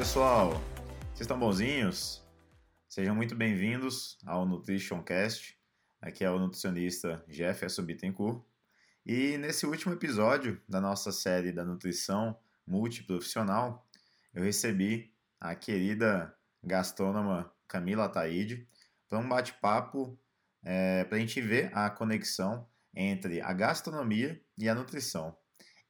Pessoal, vocês estão bonzinhos? Sejam muito bem-vindos ao Nutrition Cast. Aqui é o nutricionista Jefferson Bittencourt. E nesse último episódio da nossa série da nutrição multiprofissional, eu recebi a querida gastrônoma Camila Ataíde para um bate-papo é, para a gente ver a conexão entre a gastronomia e a nutrição.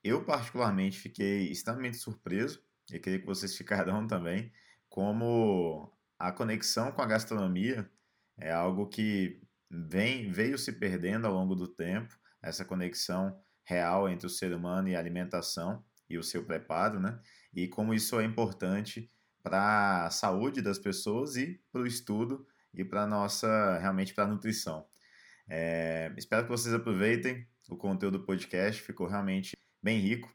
Eu, particularmente, fiquei extremamente surpreso, e queria que vocês ficarão também, como a conexão com a gastronomia é algo que vem, veio se perdendo ao longo do tempo, essa conexão real entre o ser humano e a alimentação e o seu preparo, né? E como isso é importante para a saúde das pessoas e para o estudo e para nossa realmente para a nutrição. É, espero que vocês aproveitem o conteúdo do podcast, ficou realmente bem rico.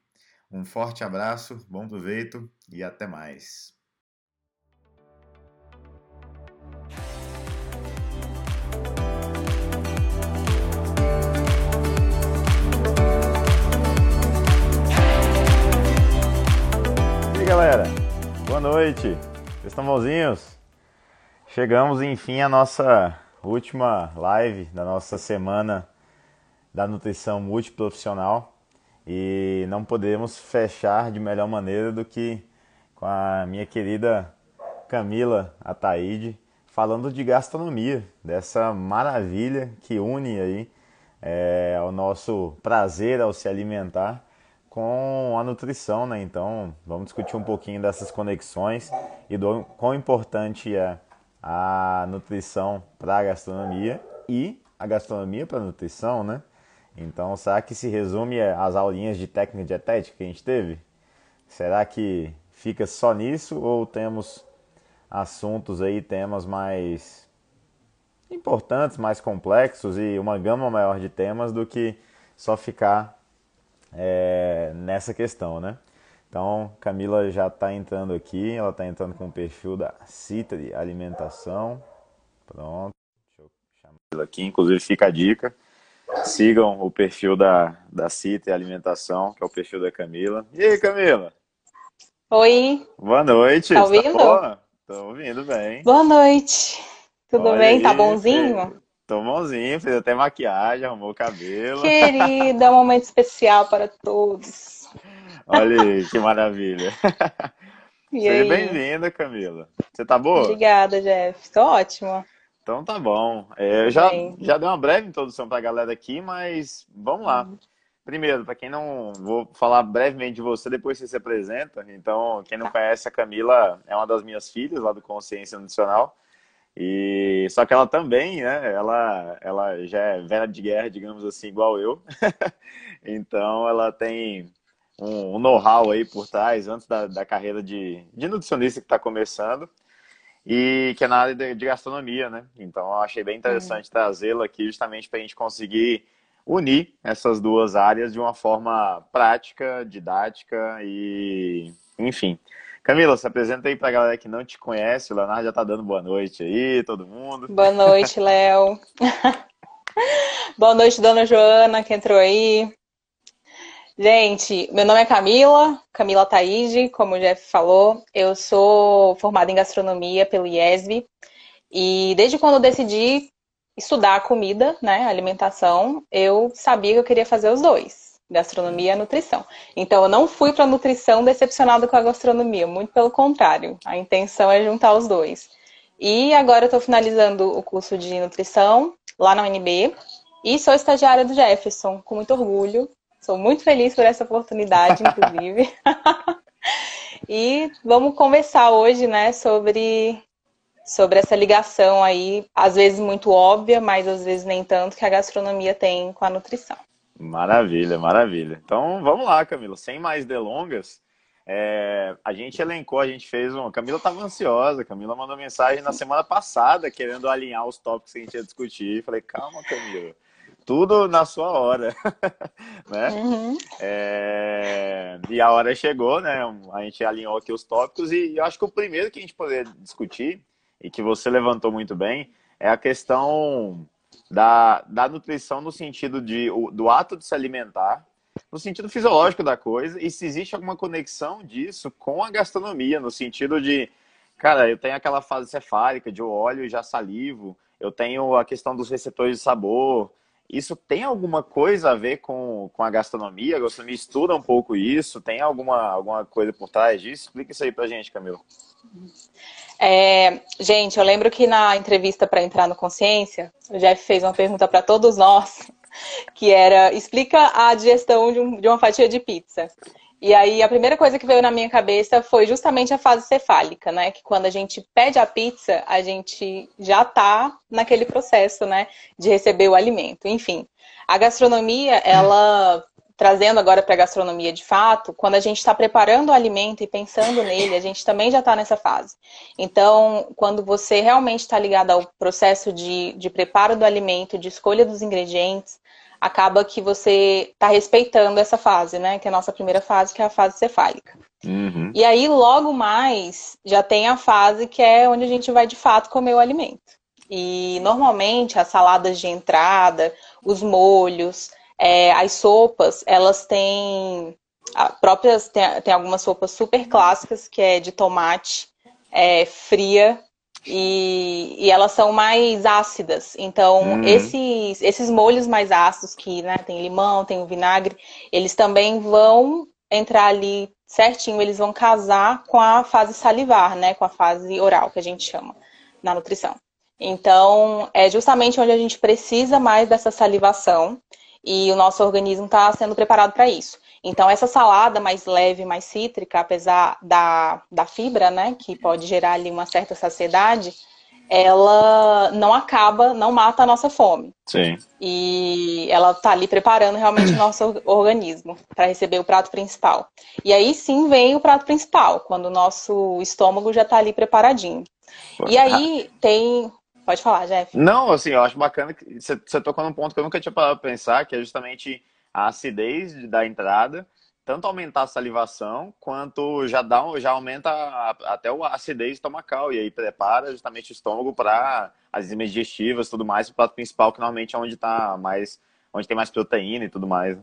Um forte abraço, bom proveito e até mais. E aí, galera, boa noite. Vocês estão bonzinhos? Chegamos enfim à nossa última live da nossa semana da nutrição multiprofissional e não podemos fechar de melhor maneira do que com a minha querida Camila Ataíde falando de gastronomia, dessa maravilha que une aí é, o nosso prazer ao se alimentar com a nutrição, né? Então vamos discutir um pouquinho dessas conexões e do quão importante é a nutrição para a gastronomia e a gastronomia para a nutrição, né? Então, será que se resume às aulinhas de técnica dietética que a gente teve? Será que fica só nisso ou temos assuntos aí, temas mais importantes, mais complexos e uma gama maior de temas do que só ficar é, nessa questão, né? Então, Camila já está entrando aqui, ela está entrando com o perfil da Citri Alimentação. Pronto, deixa eu chamar ela aqui. Inclusive, fica a dica: sigam o perfil da, da Citri Alimentação, que é o perfil da Camila. E aí, Camila? Oi. Boa noite. Tá ouvindo? Tô ouvindo bem. Boa noite. Tudo Olha bem? Tá aí, bonzinho? Tô bonzinho, fez até maquiagem, arrumou o cabelo. Querida, é um momento especial para todos. Olha aí, que maravilha. E Seja bem-vinda, Camila. Você tá boa? Obrigada, Jeff. Tô ótima. Então tá bom. É, eu já, Bem. já dei uma breve introdução para a galera aqui, mas vamos lá. Uhum. Primeiro, para quem não. Vou falar brevemente de você, depois você se apresenta. Então, quem não Tá. conhece, a Camila é uma das minhas filhas lá do Consciência Nutricional. E só que ela também, né? Ela, ela já é velha de guerra, digamos assim, igual eu. Então, ela tem um, um know-how aí por trás, antes da, da carreira de, de nutricionista que está começando e que é na área de, de gastronomia, né? Então eu achei bem interessante trazê-la aqui justamente para a gente conseguir unir essas duas áreas de uma forma prática, didática e enfim. Camila, se apresenta aí para a galera que não te conhece. O Leonardo já está dando boa noite aí, todo mundo. Boa noite, Léo. Boa noite, dona Joana, que entrou aí. Gente, meu nome é Camila, Camila Taide, como o Jeff falou. Eu sou formada em gastronomia pelo IESB. E desde quando eu decidi estudar comida, né, alimentação, eu sabia que eu queria fazer os dois, gastronomia e nutrição. Então eu não fui para nutrição decepcionada com a gastronomia, muito pelo contrário. A intenção é juntar os dois. E agora eu estou finalizando o curso de nutrição lá na UNB e sou estagiária do Jefferson, com muito orgulho. Sou muito feliz por essa oportunidade, inclusive. e vamos conversar hoje, né, sobre sobre essa ligação aí, às vezes muito óbvia, mas às vezes nem tanto, que a gastronomia tem com a nutrição. Maravilha, maravilha. Então vamos lá, Camila. Sem mais delongas, é, a gente elencou, a gente fez um. Camila estava ansiosa, a Camila mandou mensagem na semana passada querendo alinhar os tópicos que a gente ia discutir. Falei, calma, Camila. Tudo na sua hora, né? Uhum. É, E a hora chegou, né? A gente alinhou aqui os tópicos e eu acho que o primeiro que a gente poderia discutir e que você levantou muito bem é a questão da, da nutrição no sentido de, do ato de se alimentar, no sentido fisiológico da coisa e se existe alguma conexão disso com a gastronomia, no sentido de, cara, eu tenho aquela fase cefálica de eu olho e já salivo, eu tenho a questão dos receptores de sabor. Isso tem alguma coisa a ver com, com a gastronomia? A gastronomia estuda um pouco isso? Tem alguma, alguma coisa por trás disso? Explica isso aí pra gente, Camila. É, gente, eu lembro que na entrevista para entrar no Consciência, o Jeff fez uma pergunta para todos nós, que era: explica a digestão de, um, de uma fatia de pizza. E aí a primeira coisa que veio na minha cabeça foi justamente a fase cefálica, né? Que quando a gente pede a pizza, a gente já tá naquele processo, né? De receber o alimento. Enfim, a gastronomia, ela trazendo agora para a gastronomia de fato, quando a gente está preparando o alimento e pensando nele, a gente também já está nessa fase. Então, quando você realmente está ligado ao processo de, de preparo do alimento, de escolha dos ingredientes, acaba que você está respeitando essa fase, né? Que é a nossa primeira fase, que é a fase cefálica. Uhum. E aí, logo mais, já tem a fase que é onde a gente vai de fato comer o alimento. E normalmente as saladas de entrada, os molhos, é, as sopas, elas têm próprias, tem, tem, algumas sopas super clássicas, que é de tomate, é, fria, e, e, elas são mais ácidas. Então, uhum. esses, esses molhos mais ácidos, que né, tem limão, tem o vinagre, eles também vão entrar ali certinho, eles vão casar com a fase salivar, né? Com a fase oral, que a gente chama na nutrição. Então, é justamente onde a gente precisa mais dessa salivação e o nosso organismo está sendo preparado para isso. Então, essa salada mais leve, mais cítrica, apesar da, da fibra, né, que pode gerar ali uma certa saciedade, ela não acaba, não mata a nossa fome. Sim. E ela está ali preparando realmente o nosso organismo para receber o prato principal. E aí sim vem o prato principal, quando o nosso estômago já está ali preparadinho. E aí tem Pode falar, Jeff. Não, assim, eu acho bacana que você, você tocou num ponto que eu nunca tinha parado pra pensar, que é justamente a acidez da entrada, tanto aumentar a salivação, quanto já dá já aumenta a, até a acidez estomacal, e aí prepara justamente o estômago para as enzimas digestivas e tudo mais, o prato principal, que normalmente é onde tá mais, onde tem mais proteína e tudo mais.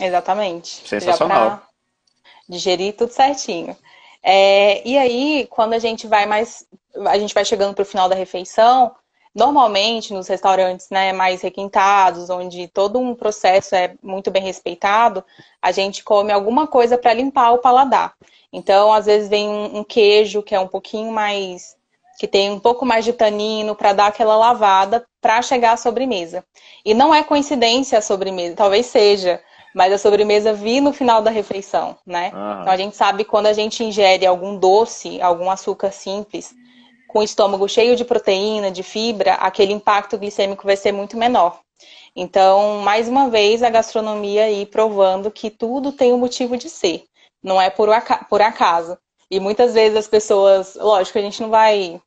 Exatamente. Sensacional. digerir tudo certinho. É, e aí, quando a gente vai mais, a gente vai chegando para o final da refeição, normalmente nos restaurantes né, mais requintados, onde todo um processo é muito bem respeitado, a gente come alguma coisa para limpar o paladar. Então, às vezes vem um, um, queijo que é um pouquinho mais que tem um pouco mais de tanino para dar aquela lavada para chegar à sobremesa. E não é coincidência a sobremesa, talvez seja, mas a sobremesa vir no final da refeição, né? Uhum. Então a gente sabe quando a gente ingere algum doce, algum açúcar simples, com o estômago cheio de proteína, de fibra, aquele impacto glicêmico vai ser muito menor. Então, mais uma vez, a gastronomia aí provando que tudo tem um motivo de ser, não é por, acaso. E muitas vezes as pessoas, lógico, a gente não vai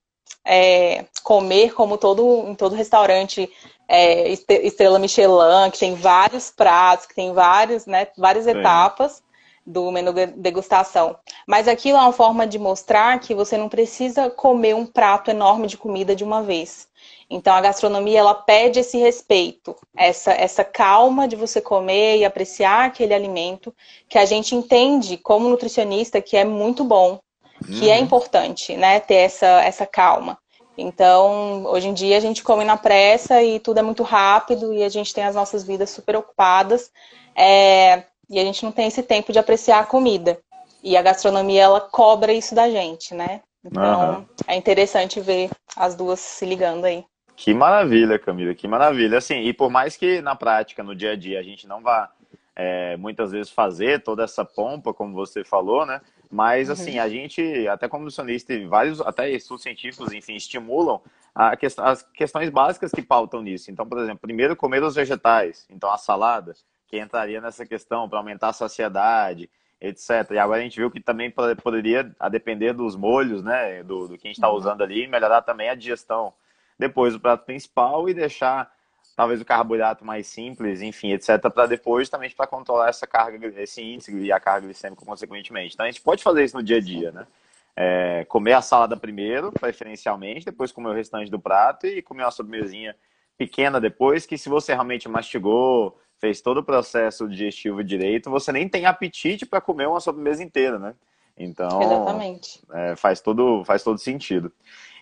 é, comer como todo em todo restaurante é, Estrela Michelin, que tem vários pratos, que tem vários, né, várias etapas do menu degustação. Mas aquilo é uma forma de mostrar que você não precisa comer um prato enorme de comida de uma vez. Então a gastronomia ela pede esse respeito, essa essa calma de você comer e apreciar aquele alimento que a gente entende como nutricionista que é muito bom, que é uhum. é importante, né, ter essa essa calma. Então, hoje em dia a gente come na pressa e tudo é muito rápido e a gente tem as nossas vidas super ocupadas é, e a gente não tem esse tempo de apreciar a comida. E a gastronomia, ela cobra isso da gente, né? Então, uhum. é interessante ver as duas se ligando aí. Que maravilha, Camila, que maravilha. Assim, e por mais que na prática, no dia a dia, a gente não vá é, muitas vezes fazer toda essa pompa, como você falou, né? Mas, uhum. assim, a gente, até como nutricionista, e vários, até estudos científicos, enfim, estimulam a quest as questões básicas que pautam nisso. Então, por exemplo, primeiro, comer os vegetais. Então, a salada, que entraria nessa questão para aumentar a saciedade, etc. E agora a gente viu que também poderia, a depender dos molhos, né, do, do que a gente está uhum. usando ali, melhorar também a digestão. Depois, o prato principal e deixar talvez o carboidrato mais simples, enfim, etc, para depois justamente para controlar essa carga, esse índice e a carga glicêmica consequentemente. Então a gente pode fazer isso no dia a dia, né? É, comer a salada primeiro, preferencialmente, depois comer o restante do prato e comer uma sobremesinha pequena depois, que se você realmente mastigou, fez todo o processo digestivo direito, você nem tem apetite para comer uma sobremesa inteira, né? Então, Exatamente. É, faz, todo, faz todo sentido.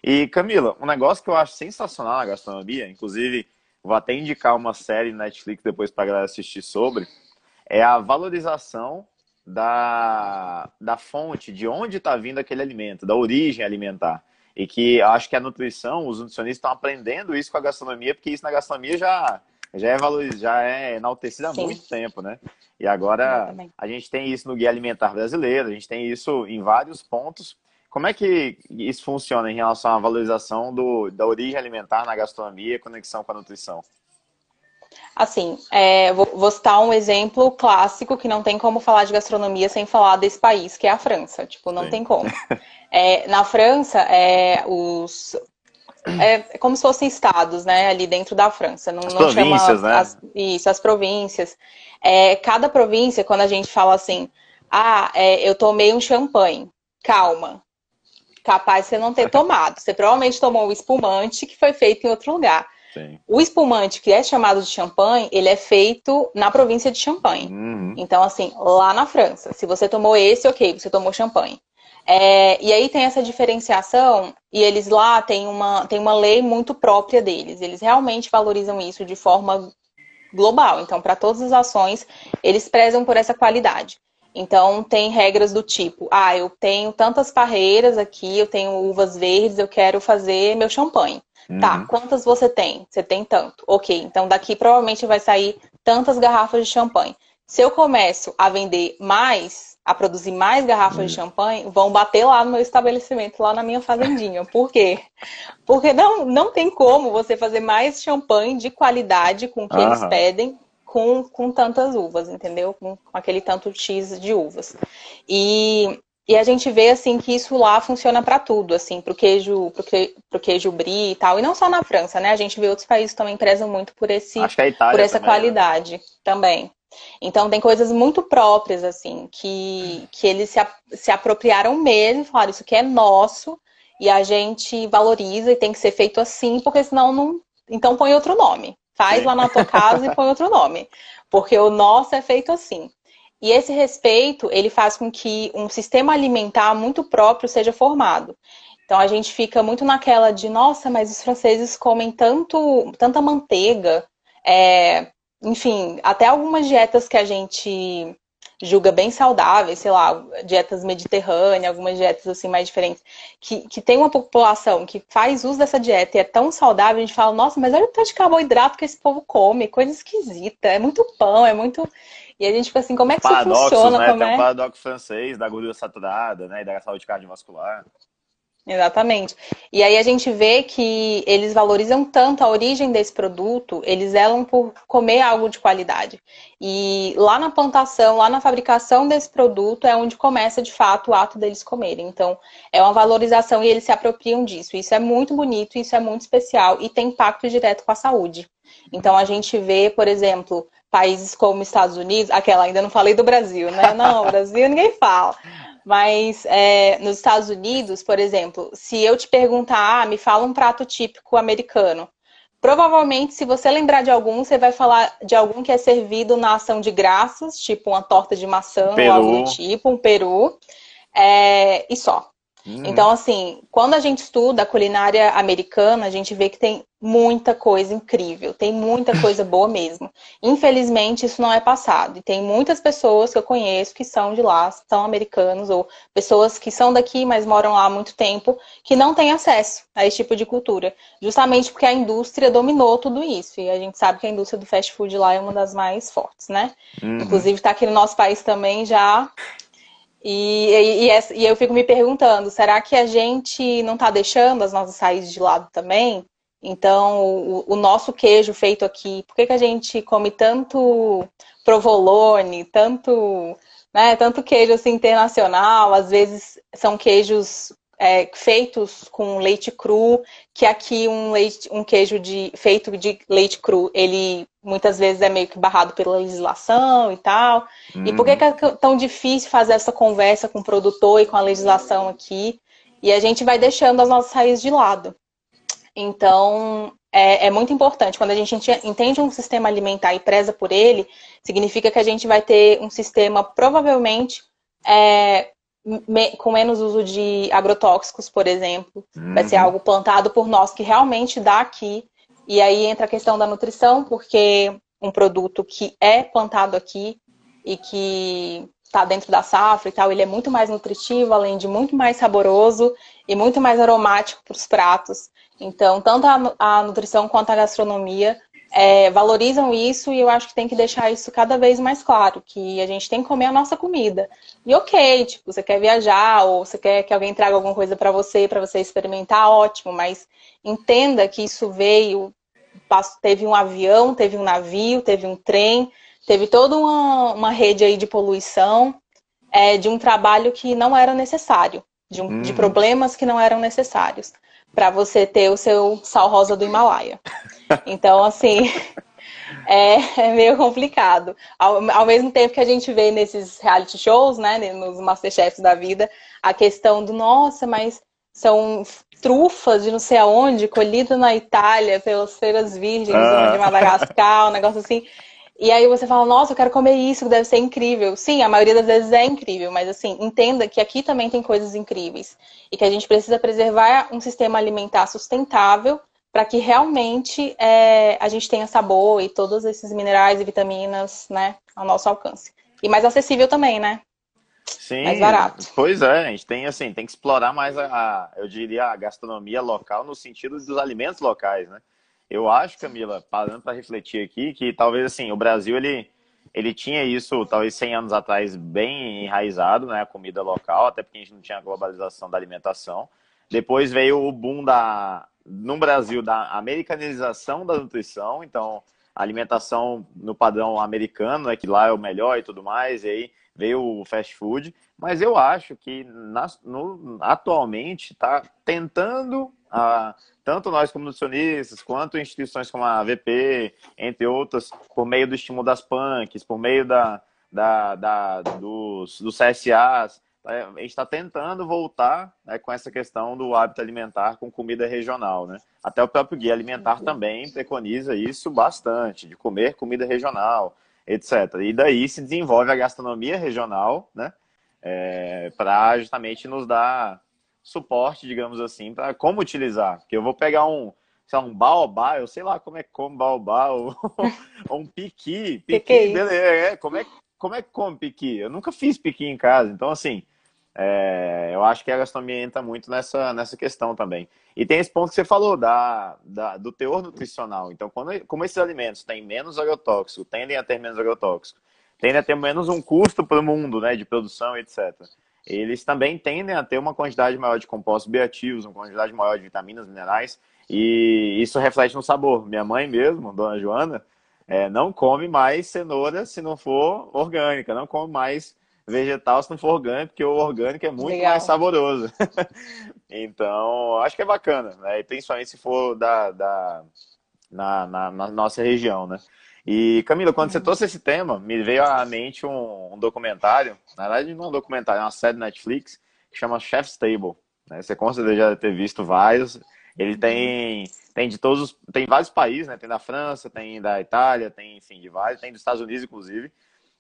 E, Camila, um negócio que eu acho sensacional na gastronomia, inclusive vou até indicar uma série Netflix depois para galera assistir sobre, é a valorização da, da fonte, de onde está vindo aquele alimento, da origem alimentar. E que eu acho que a nutrição, os nutricionistas estão aprendendo isso com a gastronomia, porque isso na gastronomia já, já é valorizado, já é enaltecido há Sim. muito tempo, né? E agora a gente tem isso no Guia Alimentar Brasileiro, a gente tem isso em vários pontos. Como é que isso funciona em relação à valorização do, da origem alimentar na gastronomia e conexão com a nutrição? Assim, é, vou, vou, citar um exemplo clássico que não tem como falar de gastronomia sem falar desse país, que é a França. Tipo, não Sim. tem como. É, na França, é, os, é como se fossem estados, né, ali dentro da França. Não, as não províncias, chama né? As, isso, as províncias. É, cada província, quando a gente fala assim, ah, é, eu tomei um champanhe, calma. Capaz de você não ter tomado. Você provavelmente tomou um espumante que foi feito em outro lugar. Sim. O espumante, que é chamado de champanhe, ele é feito na província de Champagne. Uhum. Então, assim, lá na França. Se você tomou esse, ok, você tomou champanhe. É, e aí tem essa diferenciação, e eles lá têm uma, têm uma lei muito própria deles. Eles realmente valorizam isso de forma global. Então, para todas as ações, eles prezam por essa qualidade. Então, tem regras do tipo: ah, eu tenho tantas parreiras aqui, eu tenho uvas verdes, eu quero fazer meu champanhe. Tá, uhum. Tá, quantas você tem? Você tem tanto. Ok, então daqui provavelmente vai sair tantas garrafas de champanhe. Se eu começo a vender mais, a produzir mais garrafas uhum. de champanhe, vão bater lá no meu estabelecimento, lá na minha fazendinha. Por quê? Porque não, não tem como você fazer mais champanhe de qualidade com o que uhum. eles pedem com, com tantas uvas, entendeu? Com, com aquele tanto X de uvas. E e a gente vê assim que isso lá funciona para tudo, assim, para o queijo, pro, que, pro queijo brie e tal. E não só na França, né? A gente vê outros países também prezam muito por esse por essa também, né? qualidade né? também. Então tem coisas muito próprias, assim, que, que eles se, se apropriaram mesmo, falaram, isso aqui é nosso, e a gente valoriza e tem que ser feito assim, porque senão não. Então põe outro nome. Faz Sim. lá na tua casa e põe outro nome. Porque o nosso é feito assim. E esse respeito, ele faz com que um sistema alimentar muito próprio seja formado. Então a gente fica muito naquela de, nossa, mas os franceses comem tanto, tanta manteiga, é, enfim, até algumas dietas que a gente julga bem saudáveis, sei lá, dietas mediterrâneas, algumas dietas assim mais diferentes, que, que tem uma população que faz uso dessa dieta e é tão saudável, a gente fala, nossa, mas olha o tanto de carboidrato que esse povo come, coisa esquisita, é muito pão, é muito. E a gente fica assim, como é que isso funciona? Né? Como Tem é? um paradoxo francês da gordura saturada, né? E da saúde cardiovascular. Exatamente. E aí a gente vê que eles valorizam tanto a origem desse produto, eles zelam por comer algo de qualidade. E lá na plantação, lá na fabricação desse produto é onde começa de fato o ato deles comerem. Então, é uma valorização e eles se apropriam disso. Isso é muito bonito, isso é muito especial e tem impacto direto com a saúde. Então a gente vê, por exemplo, países como Estados Unidos, aquela ainda não falei do Brasil, né? Não, Brasil ninguém fala. Mas é, nos Estados Unidos, por exemplo, se eu te perguntar, ah, me fala um prato típico americano, provavelmente, se você lembrar de algum, você vai falar de algum que é servido na ação de graças, tipo uma torta de maçã peru. ou algo do tipo, um peru, é, e só. Hum. Então, assim, quando a gente estuda a culinária americana, a gente vê que tem muita coisa incrível, tem muita coisa boa mesmo. Infelizmente, isso não é passado. E tem muitas pessoas que eu conheço que são de lá, são americanos, ou pessoas que são daqui, mas moram lá há muito tempo, que não têm acesso a esse tipo de cultura. Justamente porque a indústria dominou tudo isso. E a gente sabe que a indústria do fast food lá é uma das mais fortes, né? Uhum. Inclusive, está aqui no nosso país também já e, e, e, eu fico me perguntando, será que a gente não está deixando as nossas raízes de lado também? Então, o, o nosso queijo feito aqui, por que, que a gente come tanto provolone, tanto, né, tanto queijo assim, internacional? Às vezes são queijos é, feitos com leite cru, que aqui um, leite, um queijo de, feito de leite cru, ele muitas vezes é meio que barrado pela legislação e tal. Uhum. E por que, que é tão difícil fazer essa conversa com o produtor e com a legislação aqui? E a gente vai deixando as nossas raízes de lado. Então, é, é, muito importante. Quando a gente entende um sistema alimentar e preza por ele, significa que a gente vai ter um sistema provavelmente é, me, com menos uso de agrotóxicos, por exemplo. Uhum. Vai ser uhum. algo plantado por nós que realmente dá aqui. E aí entra a questão da nutrição, porque um produto que é plantado aqui e que está dentro da safra e tal, ele é muito mais nutritivo, além de muito mais saboroso e muito mais aromático para os pratos. Então, tanto a, a, nutrição quanto a gastronomia é, valorizam isso e eu acho que tem que deixar isso cada vez mais claro, que a gente tem que comer a nossa comida. E ok, tipo, você quer viajar ou você quer que alguém traga alguma coisa para você, para você experimentar, ótimo, mas entenda que isso veio, teve um avião, teve um navio, teve um trem, teve toda uma, uma rede aí de poluição, é, de um trabalho que não era necessário, de, um, hum. de problemas que não eram necessários para você ter o seu sal rosa do Himalaia. Então, assim, é, é, meio complicado. Ao, ao, mesmo tempo que a gente vê nesses reality shows, né, nos Masterchefs da vida, a questão do, nossa, mas são trufas de não sei aonde, colhidas na Itália pelas feiras virgens ah. de Madagascar, um negócio assim. E aí você fala, nossa, eu quero comer isso, que deve ser incrível. Sim, a maioria das vezes é incrível, mas assim, entenda que aqui também tem coisas incríveis. E que a gente precisa preservar um sistema alimentar sustentável para que realmente é, a gente tenha sabor e todos esses minerais e vitaminas, né, ao nosso alcance. E mais acessível também, né? Sim, mais barato. Pois é, a gente tem assim, tem que explorar mais a, a eu diria, a gastronomia local no sentido dos alimentos locais, né? Eu acho, Camila, parando para refletir aqui, que talvez assim, o Brasil ele, ele tinha isso, talvez 100 anos atrás, bem enraizado, né? A comida local, até porque a gente não tinha a globalização da alimentação. Depois veio o boom da, no Brasil da americanização da nutrição, então a alimentação no padrão americano, é que lá é o melhor e tudo mais, e aí veio o fast food, mas eu acho que na, no, atualmente está tentando a, tanto nós como nutricionistas, quanto instituições como a AVP, entre outras, por meio do estímulo das PANCs, por meio da, da, da dos, dos CSAs, é, a gente está tentando voltar né, com essa questão do hábito alimentar com comida regional. Né? Até o próprio Guia Alimentar também preconiza isso bastante, de comer comida regional, etc. E daí se desenvolve a gastronomia regional, né? É, para justamente nos dar suporte, digamos assim, para como utilizar. Porque eu vou pegar um, sei lá, um baobá, eu sei lá como é que come baobá, ou, ou um piqui, piqui, beleza, é, como é, como é que come piqui? Eu nunca fiz piqui em casa, então assim, é, eu acho que a gastronomia entra muito nessa, nessa questão também. E tem esse ponto que você falou, da, da do teor nutricional. Então, quando, como esses alimentos têm menos agrotóxico, tendem a ter menos agrotóxico, tendem a ter menos um custo para o mundo, né, de produção, etc eles também tendem a ter uma quantidade maior de compostos bioativos, uma quantidade maior de vitaminas, minerais, e isso reflete no sabor. Minha mãe mesmo, dona Joana, é, não come mais cenoura se não for orgânica, não come mais vegetal se não for orgânico, porque o orgânico é muito Legal. mais saboroso. então, acho que é bacana, né? E principalmente se for da, da na, na, na nossa região, né? E, Camila, quando você trouxe esse tema, me veio à mente um, um documentário, na verdade não é um documentário, é uma série Netflix, que chama Chef's Table. Né? Você com certeza já ter visto vários. Ele tem, tem de todos os, tem vários países, né? Tem da França, tem da Itália, tem, enfim, de vários, tem dos Estados Unidos, inclusive.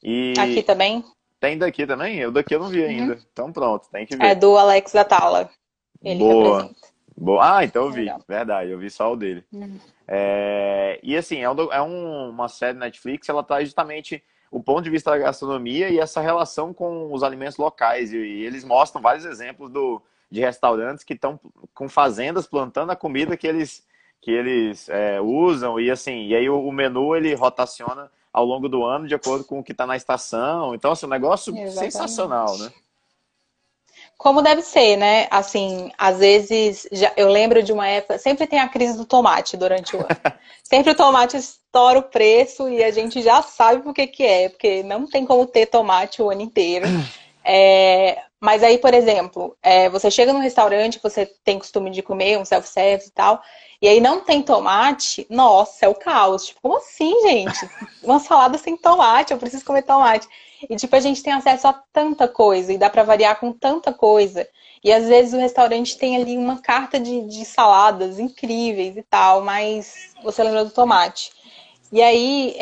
E Aqui também? Tem daqui também? Eu daqui eu não vi ainda. Uhum. Então pronto, tem que ver. É do Alex Atala. Ele Boa. representa. Ah, então eu vi. Legal. Verdade, eu vi só o dele. Uhum. É... E assim, é, um, é um, uma série Netflix, ela traz justamente o ponto de vista da gastronomia e essa relação com os alimentos locais. E, e eles mostram vários exemplos do, de restaurantes que estão com fazendas plantando a comida que eles, que eles é, usam. E assim, e aí o, o, menu ele rotaciona ao longo do ano de acordo com o que está na estação. Então, assim, um negócio Exatamente. sensacional, né? Como deve ser, né? Assim, às vezes, já, eu lembro de uma época, sempre tem a crise do tomate durante o ano. sempre o tomate estoura o preço e a gente já sabe por que que é, porque não tem como ter tomate o ano inteiro. É, mas aí, por exemplo, é, você chega num restaurante, você tem costume de comer um self-service e tal, e aí não tem tomate, nossa, é o caos. Tipo, como assim, gente? Uma salada sem tomate, eu preciso comer tomate. E, tipo, a gente tem acesso a tanta coisa e dá para variar com tanta coisa. E às vezes o restaurante tem ali uma carta de, de saladas incríveis e tal, mas você lembra do tomate. E aí,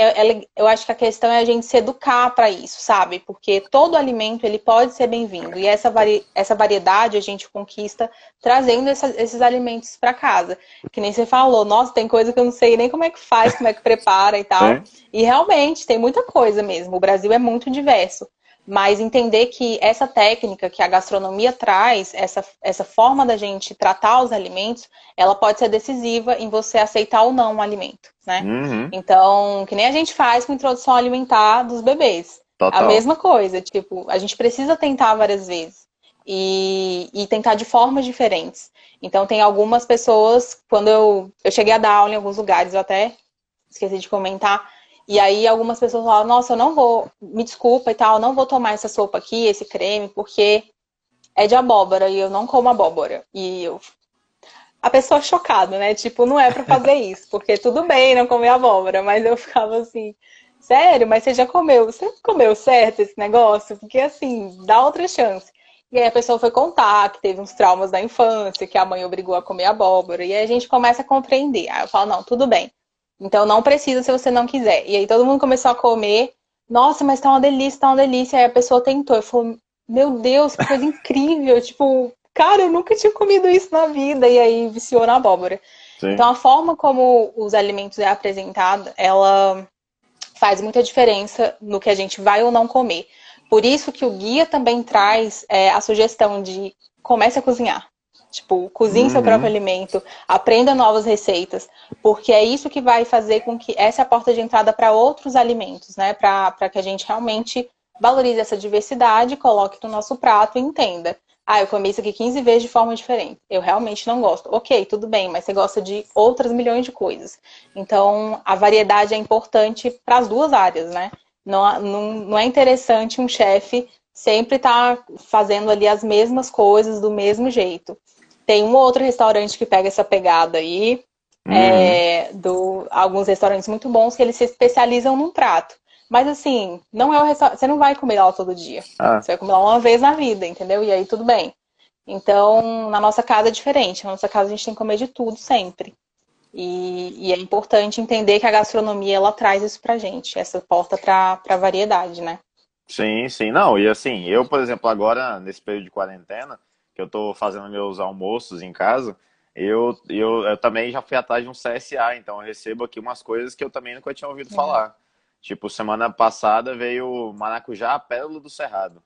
eu acho que a questão é a gente se educar para isso, sabe? Porque todo alimento ele pode ser bem-vindo e essa, vari, essa variedade a gente conquista trazendo essa, esses alimentos para casa. Que nem você falou, nossa, tem coisa que eu não sei nem como é que faz, como é que prepara e tal. É. E realmente tem muita coisa mesmo. O Brasil é muito diverso. Mas entender que essa técnica que a gastronomia traz, essa, essa forma da gente tratar os alimentos, ela pode ser decisiva em você aceitar ou não o alimento, né? Uhum. Então, que nem a gente faz com a introdução alimentar dos bebês. Total. A mesma coisa, tipo, a gente precisa tentar várias vezes. E, e tentar de formas diferentes. Então, tem algumas pessoas, quando eu, eu cheguei a dar aula em alguns lugares, eu até esqueci de comentar, e aí algumas pessoas falam, nossa, eu não vou, me desculpa e tal, eu não vou tomar essa sopa aqui, esse creme, porque é de abóbora e eu não como abóbora. E eu. A pessoa chocada, né? Tipo, não é para fazer isso, porque tudo bem não comer abóbora, mas eu ficava assim, sério, mas você já comeu, você comeu certo esse negócio? Porque assim, dá outra chance. E aí a pessoa foi contar que teve uns traumas da infância, que a mãe obrigou a comer abóbora. E aí a gente começa a compreender. Aí eu falo, não, tudo bem. Então não precisa se você não quiser. E aí todo mundo começou a comer. Nossa, mas tá uma delícia, tá uma delícia. Aí a pessoa tentou. Eu falei, meu Deus, que coisa incrível. Tipo, cara, eu nunca tinha comido isso na vida. E aí viciou na abóbora. Sim. Então a forma como os alimentos é apresentado, ela faz muita diferença no que a gente vai ou não comer. Por isso que o guia também traz é, a sugestão de comece a cozinhar. Tipo, cozinhe uhum. seu próprio alimento, aprenda novas receitas, porque é isso que vai fazer com que essa é a porta de entrada para outros alimentos, né? Para que a gente realmente valorize essa diversidade, coloque no nosso prato e entenda. Ah, eu comi isso aqui 15 vezes de forma diferente. Eu realmente não gosto. Ok, tudo bem, mas você gosta de outras milhões de coisas. Então, a variedade é importante para as duas áreas, né? Não, não, não é interessante um chefe sempre estar tá fazendo ali as mesmas coisas do mesmo jeito. Tem um outro restaurante que pega essa pegada aí, uhum. é, do, alguns restaurantes muito bons que eles se especializam num prato. Mas assim, não é o restaurante. Você não vai comer lá todo dia. Ah. Você vai comer lá uma vez na vida, entendeu? E aí tudo bem. Então, na nossa casa é diferente. Na nossa casa a gente tem que comer de tudo sempre. E, e é importante entender que a gastronomia ela traz isso pra gente, essa porta pra, pra variedade, né? Sim, sim. Não, e assim, eu, por exemplo, agora, nesse período de quarentena, que eu estou fazendo meus almoços em casa, eu, eu, eu, também já fui atrás de um CSA, então eu recebo aqui umas coisas que eu também nunca tinha ouvido uhum. falar. Tipo, semana passada veio maracujá, pérola do cerrado.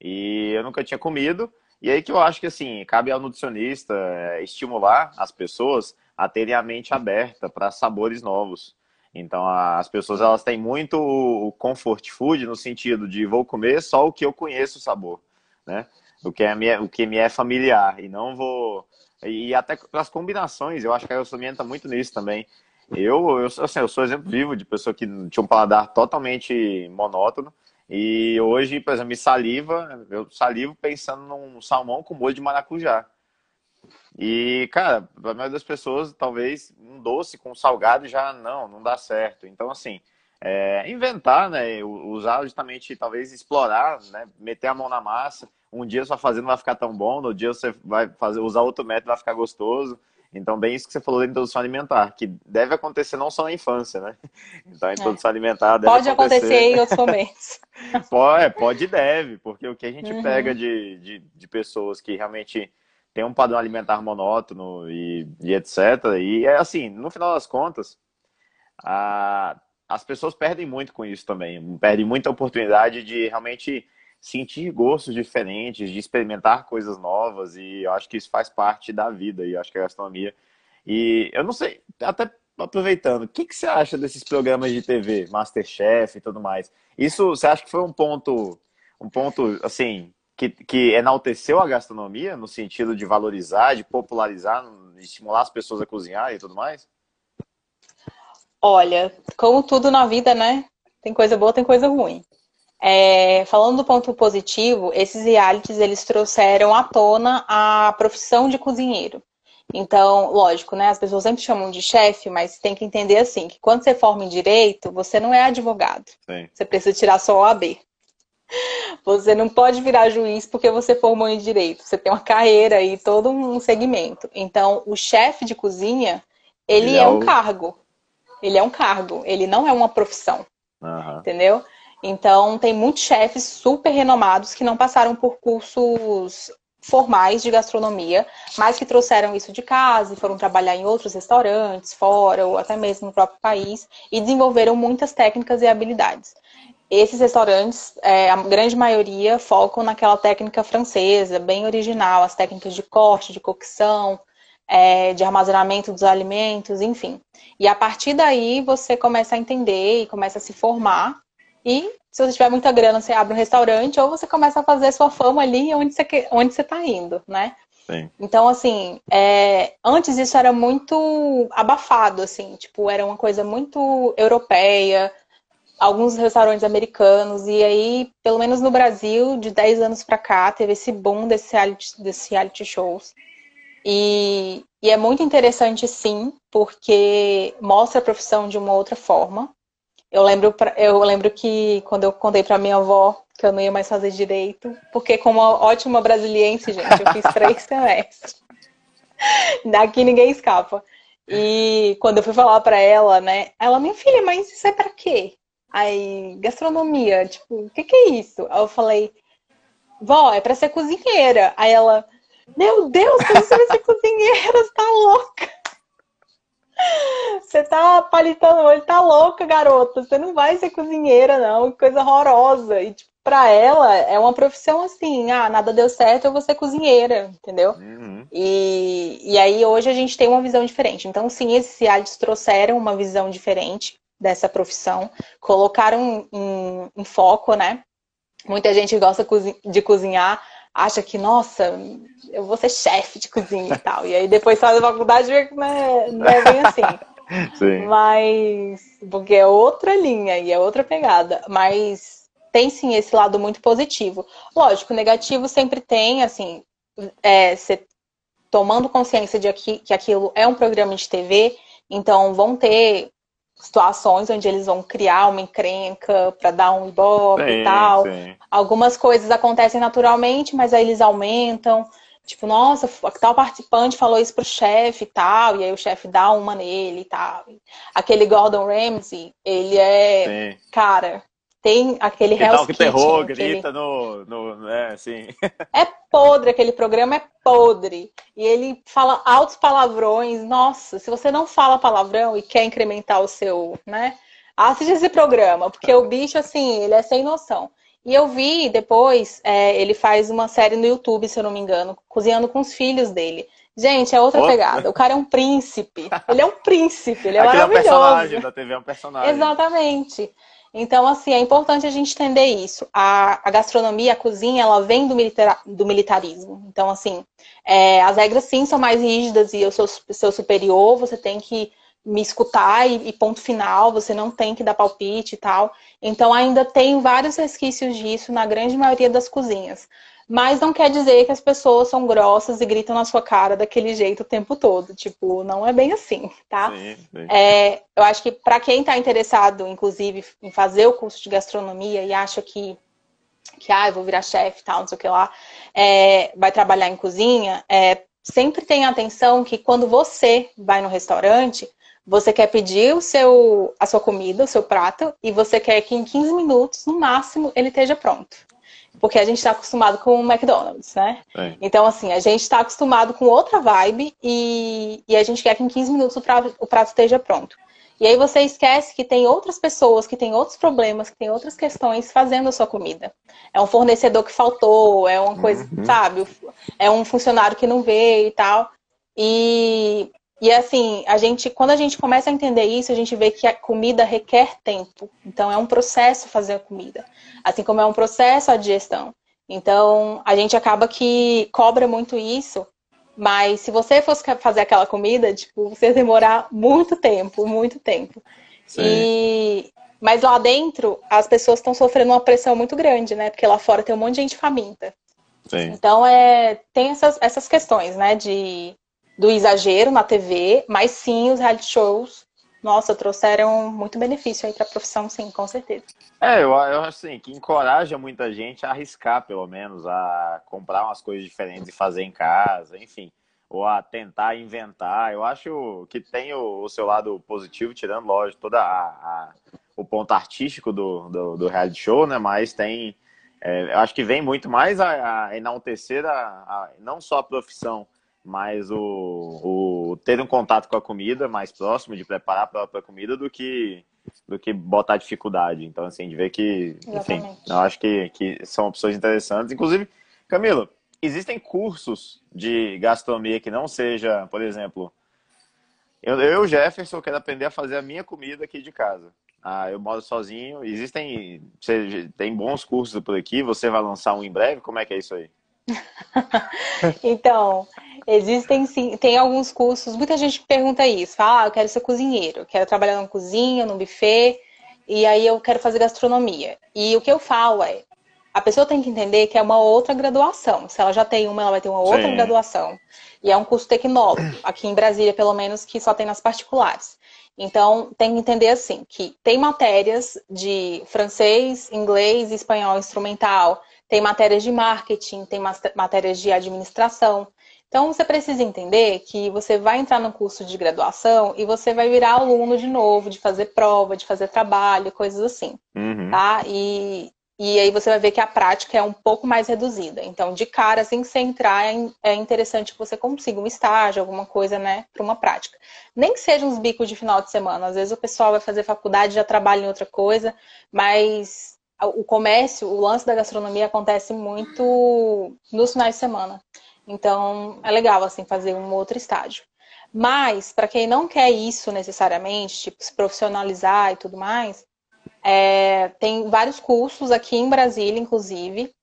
E eu nunca tinha comido. E aí que eu acho que, assim, cabe ao nutricionista é, estimular as pessoas a terem a mente aberta para sabores novos. Então, as pessoas, elas têm muito o comfort food no sentido de vou comer só o que eu conheço o sabor, né? O que, é minha, o que me é familiar. E não vou. E até as combinações, eu acho que a gastronomia está muito nisso também. Eu, eu, assim, eu sou exemplo vivo de pessoa que tinha um paladar totalmente monótono. E hoje, por exemplo, me saliva, eu salivo pensando num salmão com molho de maracujá. E, cara, para a maioria das pessoas, talvez um doce com salgado já não, não dá certo. Então, assim, é, inventar, né? Usar justamente, talvez explorar, né? Meter a mão na massa um dia sua fazenda vai ficar tão bom, no dia você vai fazer, usar outro método vai ficar gostoso. Então, bem isso que você falou da introdução alimentar, que deve acontecer não só na infância, né? Então, a introdução é. alimentar deve Pode acontecer, acontecer em outros momentos. pode, é, pode e deve, porque o que a gente uhum. pega de, de, de, pessoas que realmente têm um padrão alimentar monótono e, e etc. E é assim, no final das contas, a, as pessoas perdem muito com isso também. Perdem muita oportunidade de realmente sentir gostos diferentes, de experimentar coisas novas, e eu acho que isso faz parte da vida, e eu acho que a gastronomia. E eu não sei, até aproveitando, o que, que você acha desses programas de TV, Masterchef e tudo mais? Isso você acha que foi um ponto, um ponto assim, que, que enalteceu a gastronomia no sentido de valorizar, de popularizar, de estimular as pessoas a cozinhar e tudo mais? Olha, como tudo na vida, né? Tem coisa boa, tem coisa ruim. É, falando do ponto positivo, esses realities eles trouxeram à tona a profissão de cozinheiro. Então, lógico, né? As pessoas sempre chamam de chefe, mas tem que entender assim, que quando você forma em direito, você não é advogado. Sim. Você precisa tirar sua OAB. Você não pode virar juiz porque você formou em direito. Você tem uma carreira e todo um segmento. Então, o chefe de cozinha, ele, ele é, é um cargo. Ele é um cargo. Ele não é uma profissão. Uhum. Entendeu? Então, tem muitos chefes super renomados que não passaram por cursos formais de gastronomia, mas que trouxeram isso de casa e foram trabalhar em outros restaurantes, fora ou até mesmo no próprio país e desenvolveram muitas técnicas e habilidades. Esses restaurantes, é, a grande maioria, focam naquela técnica francesa, bem original, as técnicas de corte, de cocção, é, de armazenamento dos alimentos, enfim. E a partir daí você começa a entender e começa a se formar e se você tiver muita grana, você abre um restaurante ou você começa a fazer sua fama ali onde você, onde você tá indo, né? Sim. Então, assim, é, antes isso era muito abafado, assim, tipo, era uma coisa muito europeia, alguns restaurantes americanos, e aí, pelo menos no Brasil, de 10 anos pra cá, teve esse boom desse reality, desse reality shows. E, e é muito interessante, sim, porque mostra a profissão de uma outra forma. Eu lembro, eu lembro que quando eu contei para minha avó que eu não ia mais fazer direito, porque como ótima brasiliense, gente, eu fiz três semestres. Daqui ninguém escapa. E quando eu fui falar para ela, né, ela, minha filha, mas isso é para quê? Aí, gastronomia, tipo, o que, que é isso? Aí eu falei, vó, é para ser cozinheira. Aí ela, meu Deus, você vai ser cozinheira, você tá louca. Você tá palitando ele tá louca, garota. Você não vai ser cozinheira, não. Que coisa horrorosa. E, tipo, pra ela, é uma profissão assim: ah, nada deu certo, eu vou ser cozinheira, entendeu? Uhum. E, e aí, hoje, a gente tem uma visão diferente. Então, sim, esses realities trouxeram uma visão diferente dessa profissão, colocaram em, em foco, né? Muita gente gosta de cozinhar, acha que, nossa, eu vou ser chefe de cozinha e tal. E aí depois faz a faculdade e vê que não é, não é bem assim. Sim. Mas. Porque é outra linha e é outra pegada. Mas tem sim esse lado muito positivo. Lógico, negativo sempre tem, assim, é, você tomando consciência de que, que aquilo é um programa de TV, então vão ter situações onde eles vão criar uma encrenca para dar um ibope e tal. Sim. Algumas coisas acontecem naturalmente, mas aí eles aumentam. Tipo, nossa, tal participante falou isso pro chefe e tal, e aí o chefe dá uma nele e tal. Aquele Gordon Ramsay, ele é, Sim. cara, tem aquele que Hell's que terror, aquele... grita no, no é, assim. É podre, aquele programa é podre. E ele fala altos palavrões. Nossa, se você não fala palavrão e quer incrementar o seu, né? Assiste esse programa, porque o bicho, assim, ele é sem noção. E eu vi depois, é, ele faz uma série no YouTube, se eu não me engano, cozinhando com os filhos dele. Gente, é outra, outra, pegada. O cara é um príncipe. Ele é um príncipe, ele é Aquele maravilhoso. É um personagem da TV, é um personagem. Exatamente. Então, assim, é importante a gente entender isso. A, a gastronomia, a cozinha, ela vem do, militar, do militarismo. Então, assim, é, as regras sim são mais rígidas e eu sou seu superior, você tem que me escutar e, e, ponto final, você não tem que dar palpite e tal. Então, ainda tem vários resquícios disso na grande maioria das cozinhas. Mas não quer dizer que as pessoas são grossas e gritam na sua cara daquele jeito o tempo todo. Tipo, não é bem assim, tá? Sim, sim. É, eu acho que para quem está interessado, inclusive, em fazer o curso de gastronomia e acha que, que ah, eu vou virar chefe e tal, não sei o que lá, é, vai trabalhar em cozinha, é, sempre tenha atenção que quando você vai no restaurante, você quer pedir o seu, a sua comida, o seu prato, e você quer que em 15 minutos, no máximo, ele esteja pronto porque a gente está acostumado com o McDonald's, né? É. Então, assim, a gente está acostumado com outra vibe e, e, a gente quer que em 15 minutos o prato, o prato esteja pronto. E aí você esquece que tem outras pessoas, que tem outros problemas, que tem outras questões fazendo a sua comida. É um fornecedor que faltou, é uma coisa, uhum. sabe? É um funcionário que não veio e tal. E, e assim, a gente, quando a gente começa a entender isso, a gente vê que a comida requer tempo. Então é um processo fazer a comida. Assim como é um processo a digestão. Então, a gente acaba que cobra muito isso, mas se você fosse fazer aquela comida, tipo, você ia demorar muito tempo, muito tempo. Sim. E mas lá dentro, as pessoas estão sofrendo uma pressão muito grande, né? Porque lá fora tem um monte de gente faminta. Sim. Então, é, tem essas, essas questões, né? De do exagero na TV, mas sim os reality shows nossa, trouxeram muito benefício aí para a profissão, sim, com certeza. É, eu, acho assim, que encoraja muita gente a arriscar, pelo menos, a comprar umas coisas diferentes e fazer em casa, enfim, ou a tentar inventar. Eu acho que tem o, o seu lado positivo, tirando, lógico, toda a, a o ponto artístico do, do, do, reality show, né? Mas tem, é, eu acho que vem muito mais a, a enaltecer a, a, não só a profissão, mas o, o ter um contato com a comida mais próximo de preparar a própria comida do que do que botar dificuldade. Então, assim, de ver que, enfim, Exatamente. eu acho que, que são opções interessantes. Inclusive, Camilo, existem cursos de gastronomia que não seja, por exemplo, eu, eu Jefferson, quero aprender a fazer a minha comida aqui de casa. Ah, eu moro sozinho. Existem, tem bons cursos por aqui. Você vai lançar um em breve? Como é que é isso aí? então, existem sim, tem alguns cursos, muita gente pergunta isso, fala, ah, eu quero ser cozinheiro, quero trabalhar na cozinha, no buffet, e aí eu quero fazer gastronomia. E o que eu falo é, a pessoa tem que entender que é uma outra graduação. Se ela já tem uma, ela vai ter uma outra sim. graduação. E é um curso tecnólogo, aqui em Brasília, pelo menos, que só tem nas particulares. Então, tem que entender assim, que tem matérias de francês, inglês espanhol instrumental, tem matérias de marketing, tem matérias de administração. Então, você precisa entender que você vai entrar no curso de graduação e você vai virar aluno de novo, de fazer prova, de fazer trabalho, coisas assim, uhum. tá? E, e aí você vai ver que a prática é um pouco mais reduzida. Então, de cara, assim que você entrar, é, é interessante que você consiga um estágio, alguma coisa, né, para uma prática. Nem que seja uns bicos de final de semana. Às vezes o pessoal vai fazer faculdade, já trabalha em outra coisa, mas o comércio, o lance da gastronomia acontece muito nos finais de semana. Então, é legal, assim, fazer um outro estágio. Mas, para quem não quer isso necessariamente, tipo, se profissionalizar e tudo mais, é, tem vários cursos aqui em Brasília, inclusive.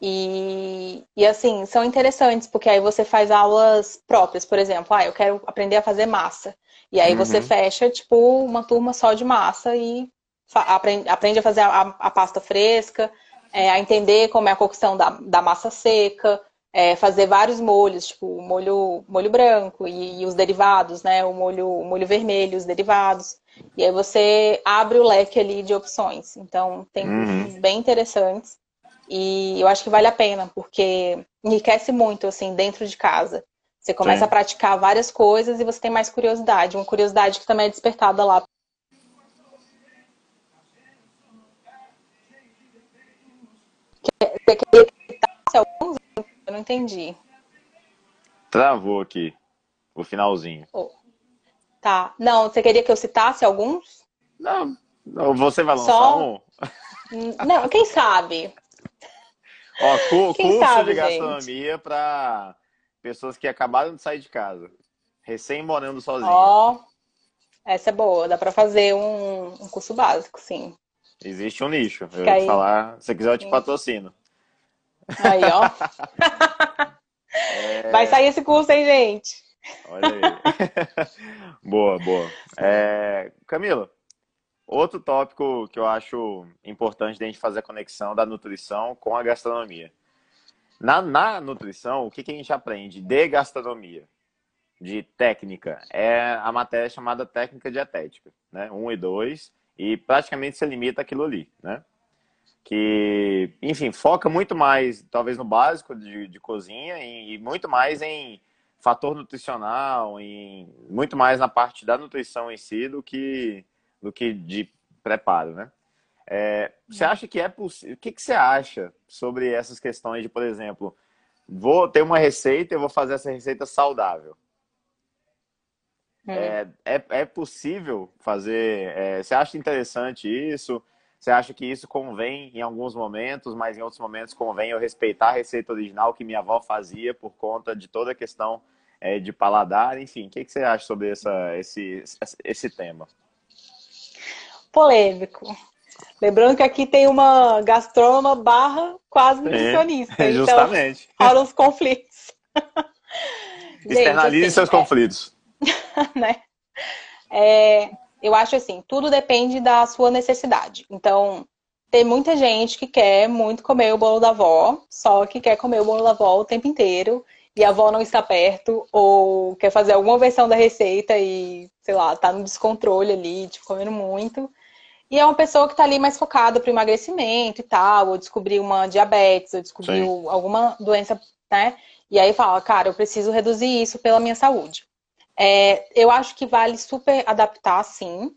E, e, assim, são interessantes, porque aí você faz aulas próprias, por exemplo, ah, eu quero aprender a fazer massa. E aí uhum. você fecha, tipo, uma turma só de massa e aprende, aprende a fazer a, a pasta fresca, é, a entender como é a cocção da, da massa seca, é, fazer vários molhos, tipo molho, molho branco e, e, os derivados, né? O molho, o molho vermelho, os derivados. E aí você abre o leque ali de opções. Então tem uhum. bem interessantes. E eu acho que vale a pena, porque enriquece muito, assim, dentro de casa. Você começa Sim. a praticar várias coisas e você tem mais curiosidade. Uma curiosidade que também é despertada lá Você queria não entendi. Travou aqui. O finalzinho. Oh. Tá. Não, você queria que eu citasse alguns? Não. Você vai lançar Só... um? Não, quem sabe? Ó, cu quem curso sabe, de gastronomia para pessoas que acabaram de sair de casa. Recém morando sozinho. Ó, essa é boa. Dá para fazer um, um curso básico, sim. Existe um nicho. Eu vou falar, se quiser eu te patrocino. Aí, ó. é... Vai sair esse curso, hein, gente? Olha aí. boa, boa. É... Camila, outro tópico que eu acho importante da gente fazer a conexão da nutrição com a gastronomia. Na, na nutrição, o que, que a gente aprende de gastronomia? De técnica, é a matéria chamada técnica dietética, né? Um e dois e praticamente se limita àquilo ali, né? Que, enfim, foca muito mais, talvez, no básico de, de cozinha e, e, muito mais em fator nutricional, em, muito mais na parte da nutrição em si do que, do que de preparo, né? É, você acha que é possível? O que, que você acha sobre essas questões de, por exemplo, vou ter uma receita e vou fazer essa receita saudável? É, é, é possível fazer. É, você acha interessante isso? Você acha que isso convém em alguns momentos, mas em outros momentos convém eu respeitar a receita original que minha avó fazia por conta de toda a questão é, de paladar? Enfim, o que, que você acha sobre essa, esse, esse tema? Polêmico. Lembrando que aqui tem uma gastrônoma barra quase nutricionista. É, justamente. Então, rolam os conflitos. Externalize assim, seus conflitos. né? É, eu acho assim, tudo depende da sua necessidade. Então, tem muita gente que quer muito comer o bolo da avó, só que quer comer o bolo da avó o tempo inteiro e a avó não está perto, ou quer fazer alguma versão da receita e, sei lá, tá no descontrole ali, tipo, comendo muito. E é uma pessoa que está ali mais focada para emagrecimento e tal, ou descobrir uma diabetes, ou descobriu Sim. alguma doença, né? E aí fala, cara, eu preciso reduzir isso pela minha saúde. É, eu acho que vale super adaptar, sim.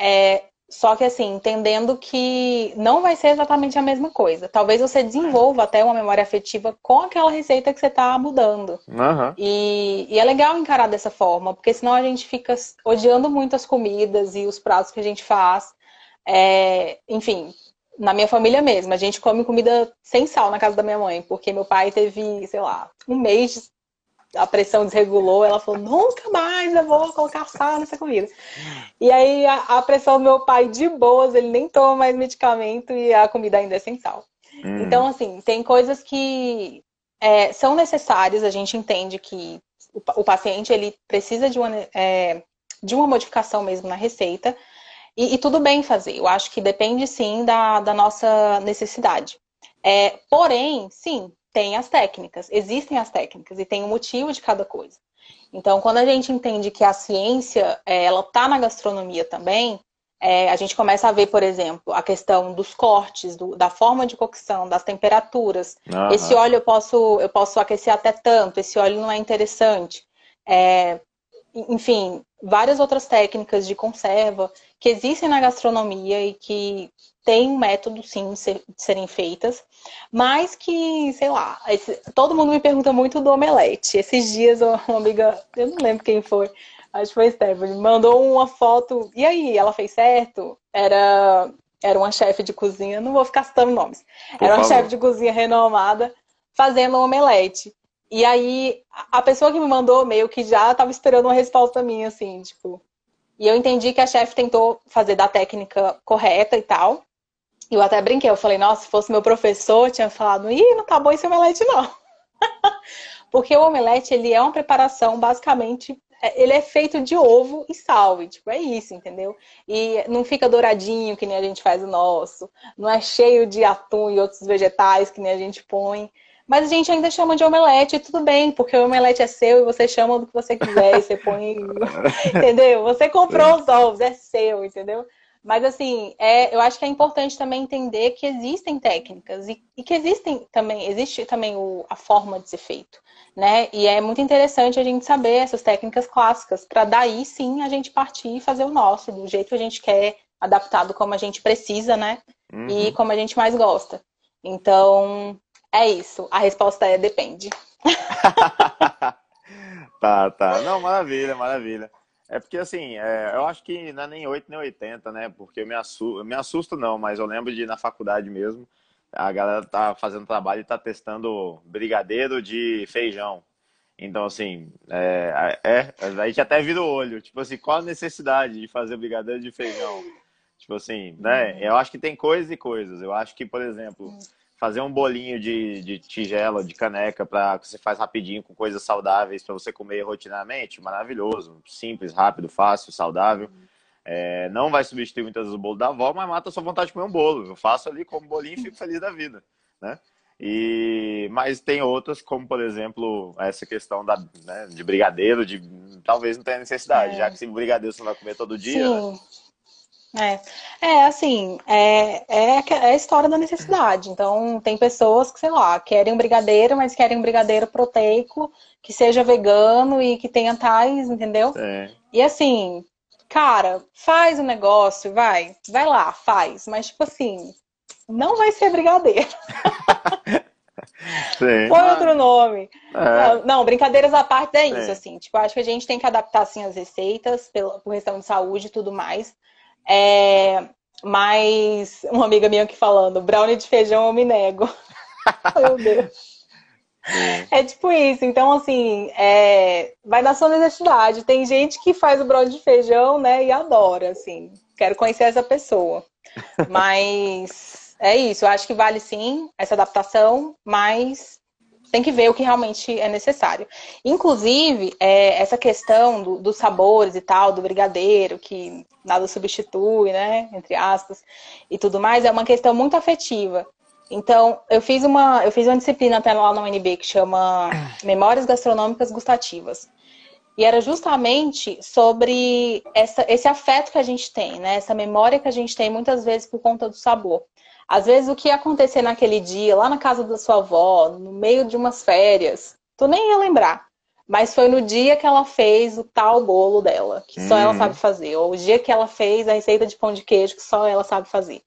É, só que assim, entendendo que não vai ser exatamente a mesma coisa. Talvez você desenvolva até uma memória afetiva com aquela receita que você está mudando. Uhum. E, e, é legal encarar dessa forma, porque senão a gente fica odiando muito as comidas e os pratos que a gente faz. É, enfim, na minha família mesmo, a gente come comida sem sal na casa da minha mãe, porque meu pai teve, sei lá, um mês a pressão desregulou, ela falou, nunca mais eu vou colocar sal nessa comida. E aí a, a, pressão do meu pai, de boas, ele nem toma mais medicamento e a comida ainda é sem sal. Hum. Então, assim, tem coisas que é, são necessárias, a gente entende que o, o paciente ele precisa de uma, é, de uma modificação mesmo na receita, e, e, tudo bem fazer. Eu acho que depende sim da, da nossa necessidade. É, porém, sim, tem as técnicas, existem as técnicas e tem o um motivo de cada coisa. Então, quando a gente entende que a ciência é, ela está na gastronomia também, é, a gente começa a ver, por exemplo, a questão dos cortes, do, da forma de cocção, das temperaturas. Uhum. Esse óleo eu posso, eu posso aquecer até tanto, esse óleo não é interessante. É, enfim, várias outras técnicas de conserva que existem na gastronomia e que tem um método, sim, de, ser, de serem feitas, mas que, sei lá, esse, todo mundo me pergunta muito do omelete. Esses dias uma amiga, eu não lembro quem foi, acho que foi Stephanie, mandou uma foto, e aí, ela fez certo? Era, era uma chefe de cozinha, não vou ficar citando nomes, era uma chefe de cozinha renomada fazendo um omelete. E aí, a pessoa que me mandou meio que já estava esperando uma resposta minha, assim, tipo. E eu entendi que a chefe tentou fazer da técnica correta e tal. Eu até brinquei, eu falei, nossa, se fosse meu professor, tinha falado, ih, não tá bom esse omelete, não. Porque o omelete, ele é uma preparação, basicamente, é, ele é feito de ovo e sal, e, tipo, é isso, entendeu? E não fica douradinho, que nem a gente faz o nosso, não é cheio de atum e outros vegetais, que nem a gente põe. Mas a gente ainda chama de omelete, e tudo bem, porque o omelete é seu e você chama do que você quiser, e você põe. entendeu? Você comprou os ovos, é seu, entendeu? Mas, assim, é, eu acho que é importante também entender que existem técnicas e, e que existem também, existe também o, a forma de ser feito, né? E é muito interessante a gente saber essas técnicas clássicas, para daí sim a gente partir e fazer o nosso, do jeito que a gente quer, adaptado como a gente precisa, né? Uhum. E como a gente mais gosta. Então, é isso. A resposta é depende. tá, tá. Não, maravilha, maravilha. É porque, assim, é, eu acho que não é nem 8 nem 80, né? Porque eu me, assusto, me assusto não, mas eu lembro de na faculdade mesmo, a galera tá fazendo trabalho e tá testando brigadeiro de feijão. Então, assim, é, é, a gente até vira o olho. Tipo assim, qual a necessidade de fazer brigadeiro de feijão? Tipo assim, né? Eu acho que tem coisas e coisas. Eu acho que, por exemplo, fazer um bolinho de, de tigela, de caneca, para que você faz rapidinho com coisas saudáveis para você comer rotineiramente, maravilhoso. Simples, rápido, fácil, saudável. É, não vai substituir muitas vezes o bolo da avó, mas mata a sua vontade de comer um bolo. Eu faço ali como bolinho e fico feliz da vida, né? E, mas tem outras, como por exemplo, essa questão da, né, de brigadeiro, de talvez não tenha necessidade, é. já que se brigadeiro você não vai comer todo dia, né? É, é assim, é, é, é, a história da necessidade. Então, tem pessoas que, sei lá, querem um brigadeiro, mas querem um brigadeiro proteico, que seja vegano e que tenha tais, entendeu? É. E assim, cara, faz o negócio, vai, vai lá, faz. Mas, tipo assim, não vai ser brigadeiro. Sim. Põe outro nome. É. Não, brincadeiras à parte é isso, Sim. assim. Tipo, acho que a gente tem que adaptar, assim, as receitas, pela, por questão de saúde e tudo mais. É, mas uma amiga minha aqui falando, brownie de feijão eu me nego. Meu Deus. É tipo isso. Então, assim, é... vai da sua necessidade. Tem gente que faz o brownie de feijão, né, e adora, assim. Quero conhecer essa pessoa. Mas é isso. Eu acho que vale sim essa adaptação, mas tem que ver o que realmente é necessário. Inclusive, é, essa questão do, dos sabores e tal, do brigadeiro, que nada substitui, né? Entre aspas, e tudo mais, é uma questão muito afetiva. Então, eu fiz uma, eu fiz uma disciplina até lá na UNB que chama Memórias Gastronômicas Gustativas. E era justamente sobre essa, esse afeto que a gente tem, né? Essa memória que a gente tem muitas vezes por conta do sabor. Às vezes o que ia acontecer naquele dia, lá na casa da sua avó, no meio de umas férias, tu nem ia lembrar. Mas foi no dia que ela fez o tal bolo dela, que só ela uhum. sabe fazer. Ou o dia que ela fez a receita de pão de queijo, que só ela sabe fazer.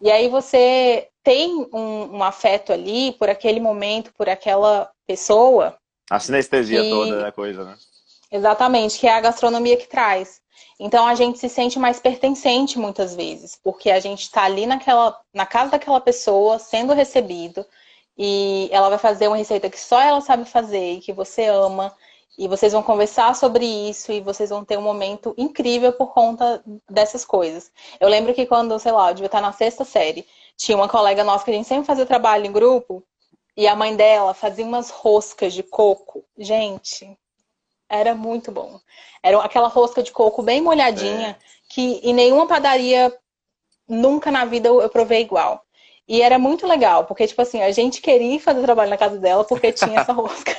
E aí você tem um, um afeto ali por aquele momento, por aquela pessoa. A sinestesia que... toda da coisa, né? Exatamente, que é a gastronomia que traz. Então a gente se sente mais pertencente muitas vezes, porque a gente está ali naquela, na casa daquela pessoa, sendo recebido, e ela vai fazer uma receita que só ela sabe fazer e que você ama, e vocês vão conversar sobre isso e vocês vão ter um momento incrível por conta dessas coisas. Eu lembro que quando, sei lá, eu devia estar na sexta série, tinha uma colega nossa que a gente sempre fazia trabalho em grupo, e a mãe dela fazia umas roscas de coco. Gente, era muito bom. Era aquela rosca de coco bem molhadinha, é. que em nenhuma padaria, nunca na vida eu provei igual. E era muito legal, porque, tipo assim, a gente queria fazer trabalho na casa dela porque tinha essa rosca.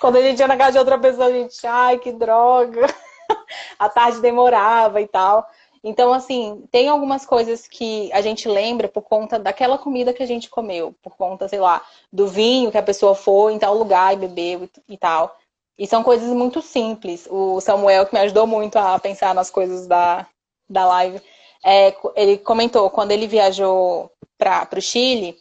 Quando a gente ia na casa de outra pessoa, a gente, ai, que droga. a tarde demorava e tal. Então, assim, tem algumas coisas que a gente lembra por conta daquela comida que a gente comeu, por conta, sei lá, do vinho que a pessoa foi em tal lugar e bebeu e tal. E são coisas muito simples. O Samuel, que me ajudou muito a pensar nas coisas da, da live, é, ele comentou, quando ele viajou para o Chile,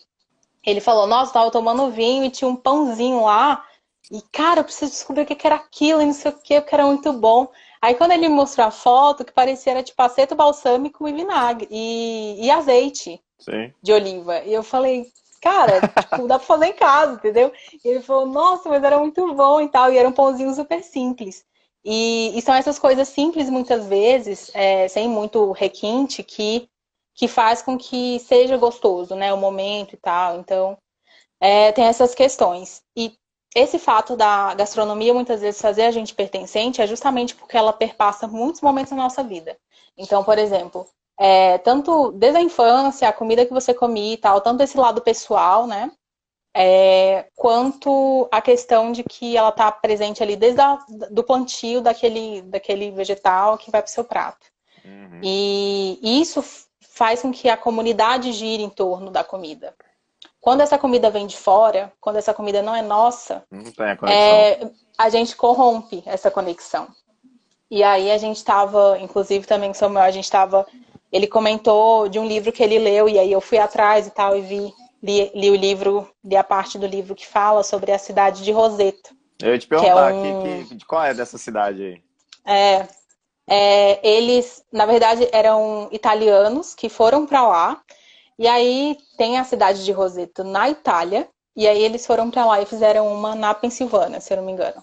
ele falou, nossa, tava tomando vinho e tinha um pãozinho lá. E, cara, eu preciso descobrir o que era aquilo e não sei o que, porque era muito bom. Aí quando ele me mostrou a foto, que parecia era tipo aceto balsâmico e vinagre e, e azeite Sim. de oliva. E eu falei, cara, tipo, dá pra fazer em casa, entendeu? E ele falou, nossa, mas era muito bom e tal. E era um pãozinho super simples. E, e são essas coisas simples, muitas vezes, é, sem muito requinte, que, que faz com que seja gostoso, né? O momento e tal. Então, é, tem essas questões. E esse fato da gastronomia muitas vezes fazer a gente pertencente é justamente porque ela perpassa muitos momentos da nossa vida. Então, por exemplo, é, tanto desde a infância, a comida que você comia e tal, tanto esse lado pessoal, né? É, quanto a questão de que ela está presente ali desde a, do plantio daquele, daquele vegetal que vai para o seu prato. Uhum. E, e isso faz com que a comunidade gire em torno da comida. Quando essa comida vem de fora, quando essa comida não é nossa, não a, é, a gente corrompe essa conexão. E aí a gente estava, inclusive também Samuel, a gente estava ele comentou de um livro que ele leu, e aí eu fui atrás e tal, e vi, li, li o livro, li a parte do livro que fala sobre a cidade de Roseto. Eu ia te perguntar, é um... que, que, de qual é dessa cidade aí? É, é, eles, na verdade, eram italianos que foram para lá, e aí tem a cidade de Roseto na Itália, e aí eles foram para lá e fizeram uma na Pensilvânia, se eu não me engano.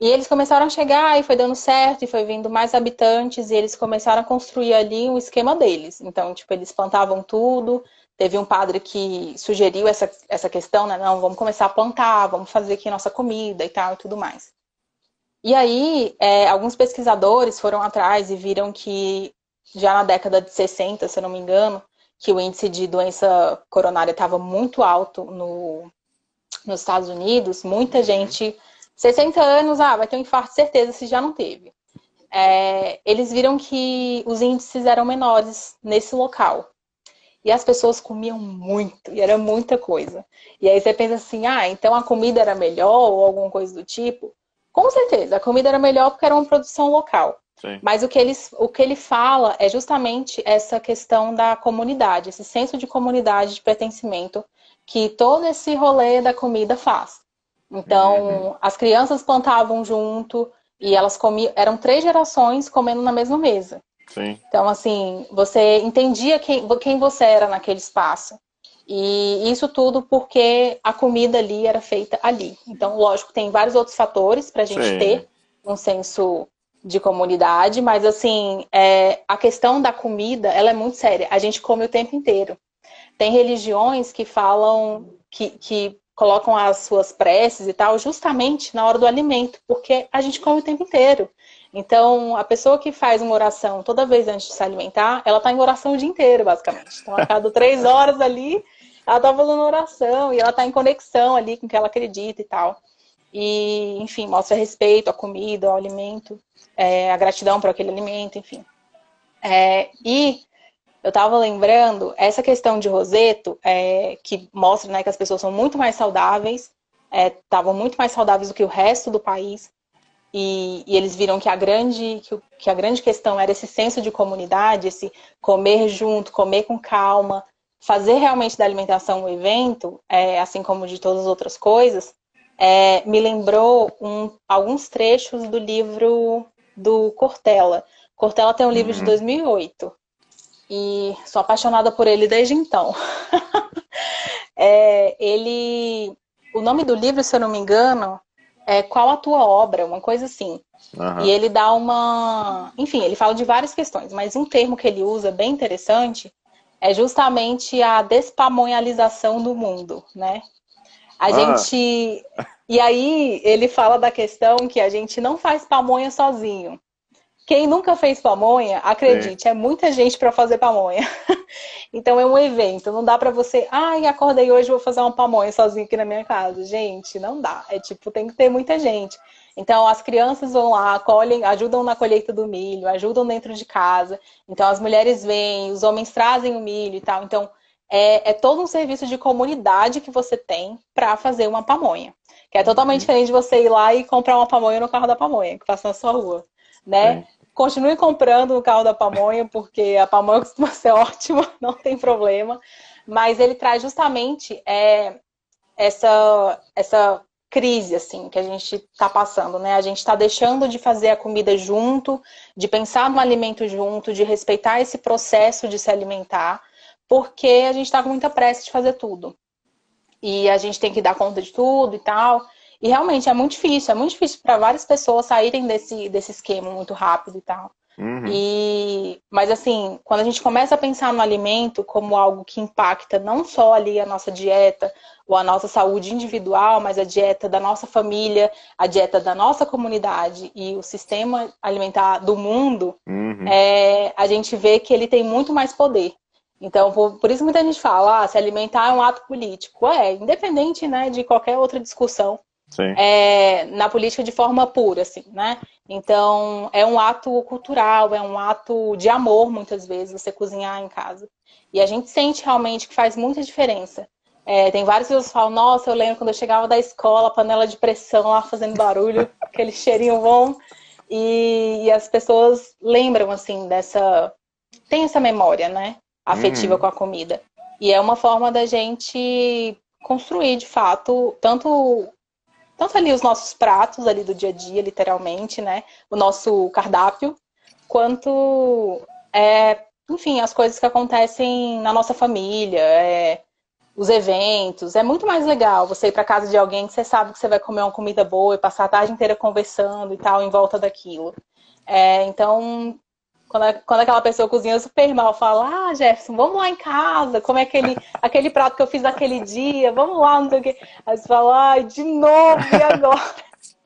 E eles começaram a chegar e foi dando certo, e foi vindo mais habitantes, e eles começaram a construir ali um esquema deles. Então, tipo, eles plantavam tudo. Teve um padre que sugeriu essa, essa questão, né? Não, vamos começar a plantar, vamos fazer aqui nossa comida e tal e tudo mais. E aí, é, alguns pesquisadores foram atrás e viram que já na década de 60, se eu não me engano, que o índice de doença coronária estava muito alto no, nos Estados Unidos, muita gente 60 anos, ah, vai ter um infarto, certeza, se já não teve. É, eles viram que os índices eram menores nesse local. E as pessoas comiam muito, e era muita coisa. E aí você pensa assim, ah, então a comida era melhor ou alguma coisa do tipo. Com certeza, a comida era melhor porque era uma produção local. Sim. Mas o que, ele, o que ele fala é justamente essa questão da comunidade, esse senso de comunidade, de pertencimento que todo esse rolê da comida faz. Então, uhum. as crianças plantavam junto e elas comiam. Eram três gerações comendo na mesma mesa. Sim. Então, assim, você entendia quem, quem você era naquele espaço. E isso tudo porque a comida ali era feita ali. Então, lógico, tem vários outros fatores para a gente Sim. ter um senso de comunidade, mas assim, é, a questão da comida, ela é muito séria. A gente come o tempo inteiro. Tem religiões que falam que, que colocam as suas preces e tal, justamente na hora do alimento, porque a gente come o tempo inteiro. Então, a pessoa que faz uma oração toda vez antes de se alimentar, ela está em oração o dia inteiro, basicamente. Então, a cada três horas ali, ela tá fazendo oração e ela tá em conexão ali com o que ela acredita e tal. E, enfim, mostra respeito à comida, ao alimento, é, a gratidão por aquele alimento, enfim. É, e eu estava lembrando, essa questão de Roseto, é, que mostra né, que as pessoas são muito mais saudáveis, estavam é, muito mais saudáveis do que o resto do país, e, e, eles viram que a, grande, que, que a grande questão era esse senso de comunidade, esse comer junto, comer com calma, fazer realmente da alimentação um evento, é, assim como de todas as outras coisas, é, me lembrou um, alguns trechos do livro do Cortella. Cortella tem um livro uhum. de 2008 e sou apaixonada por ele desde então. é, ele, o nome do livro, se eu não me engano, é Qual a tua obra, uma coisa assim. Uhum. E ele dá uma, enfim, ele fala de várias questões, mas um termo que ele usa bem interessante é justamente a despamonhalização do mundo, né? A ah. gente. E aí ele fala da questão que a gente não faz pamonha sozinho. Quem nunca fez pamonha, acredite, é, é muita gente para fazer pamonha. então é um evento, não dá para você, ai, acordei hoje vou fazer uma pamonha sozinho aqui na minha casa. Gente, não dá. É tipo, tem que ter muita gente. Então as crianças vão lá, colhem, ajudam na colheita do milho, ajudam dentro de casa. Então as mulheres vêm, os homens trazem o milho e tal. Então é, é todo um serviço de comunidade que você tem para fazer uma pamonha. Que é totalmente uhum. diferente de você ir lá e comprar uma pamonha no carro da pamonha, que passa na sua rua. Né? Continue comprando no carro da pamonha, porque a pamonha costuma ser ótima, não tem problema. Mas ele traz justamente é, essa, essa crise assim que a gente está passando, né? A gente está deixando de fazer a comida junto, de pensar no alimento junto, de respeitar esse processo de se alimentar, porque a gente está com muita pressa de fazer tudo. E a gente tem que dar conta de tudo e tal. E realmente é muito difícil, é muito difícil para várias pessoas saírem desse, desse esquema muito rápido e tal. Uhum. E, mas assim, quando a gente começa a pensar no alimento como algo que impacta não só ali a nossa dieta ou a nossa saúde individual, mas a dieta da nossa família, a dieta da nossa comunidade e o sistema alimentar do mundo, uhum. é, a gente vê que ele tem muito mais poder. Então, por, por isso muita gente fala, ah, se alimentar é um ato político. É, independente né, de qualquer outra discussão é, na política de forma pura, assim, né? Então, é um ato cultural, é um ato de amor, muitas vezes, você cozinhar em casa. E a gente sente realmente que faz muita diferença. É, tem várias pessoas que falam, nossa, eu lembro quando eu chegava da escola, panela de pressão lá fazendo barulho, aquele cheirinho bom. E, e, as pessoas lembram, assim, dessa... Tem essa memória, né? Afetiva hum. com a comida. E é uma forma da gente construir, de fato, tanto tanto ali os nossos pratos ali do dia a dia, literalmente, né? O nosso cardápio, quanto, é, enfim, as coisas que acontecem na nossa família, é, os eventos. É muito mais legal você ir para casa de alguém que você sabe que você vai comer uma comida boa e passar a tarde inteira conversando e tal em volta daquilo. É, então, quando, quando aquela pessoa cozinha super mal, fala, ah, Jefferson, vamos lá em casa, como é aquele, aquele prato que eu fiz naquele dia, vamos lá, não sei o quê. Aí você fala, ai, de novo, e agora?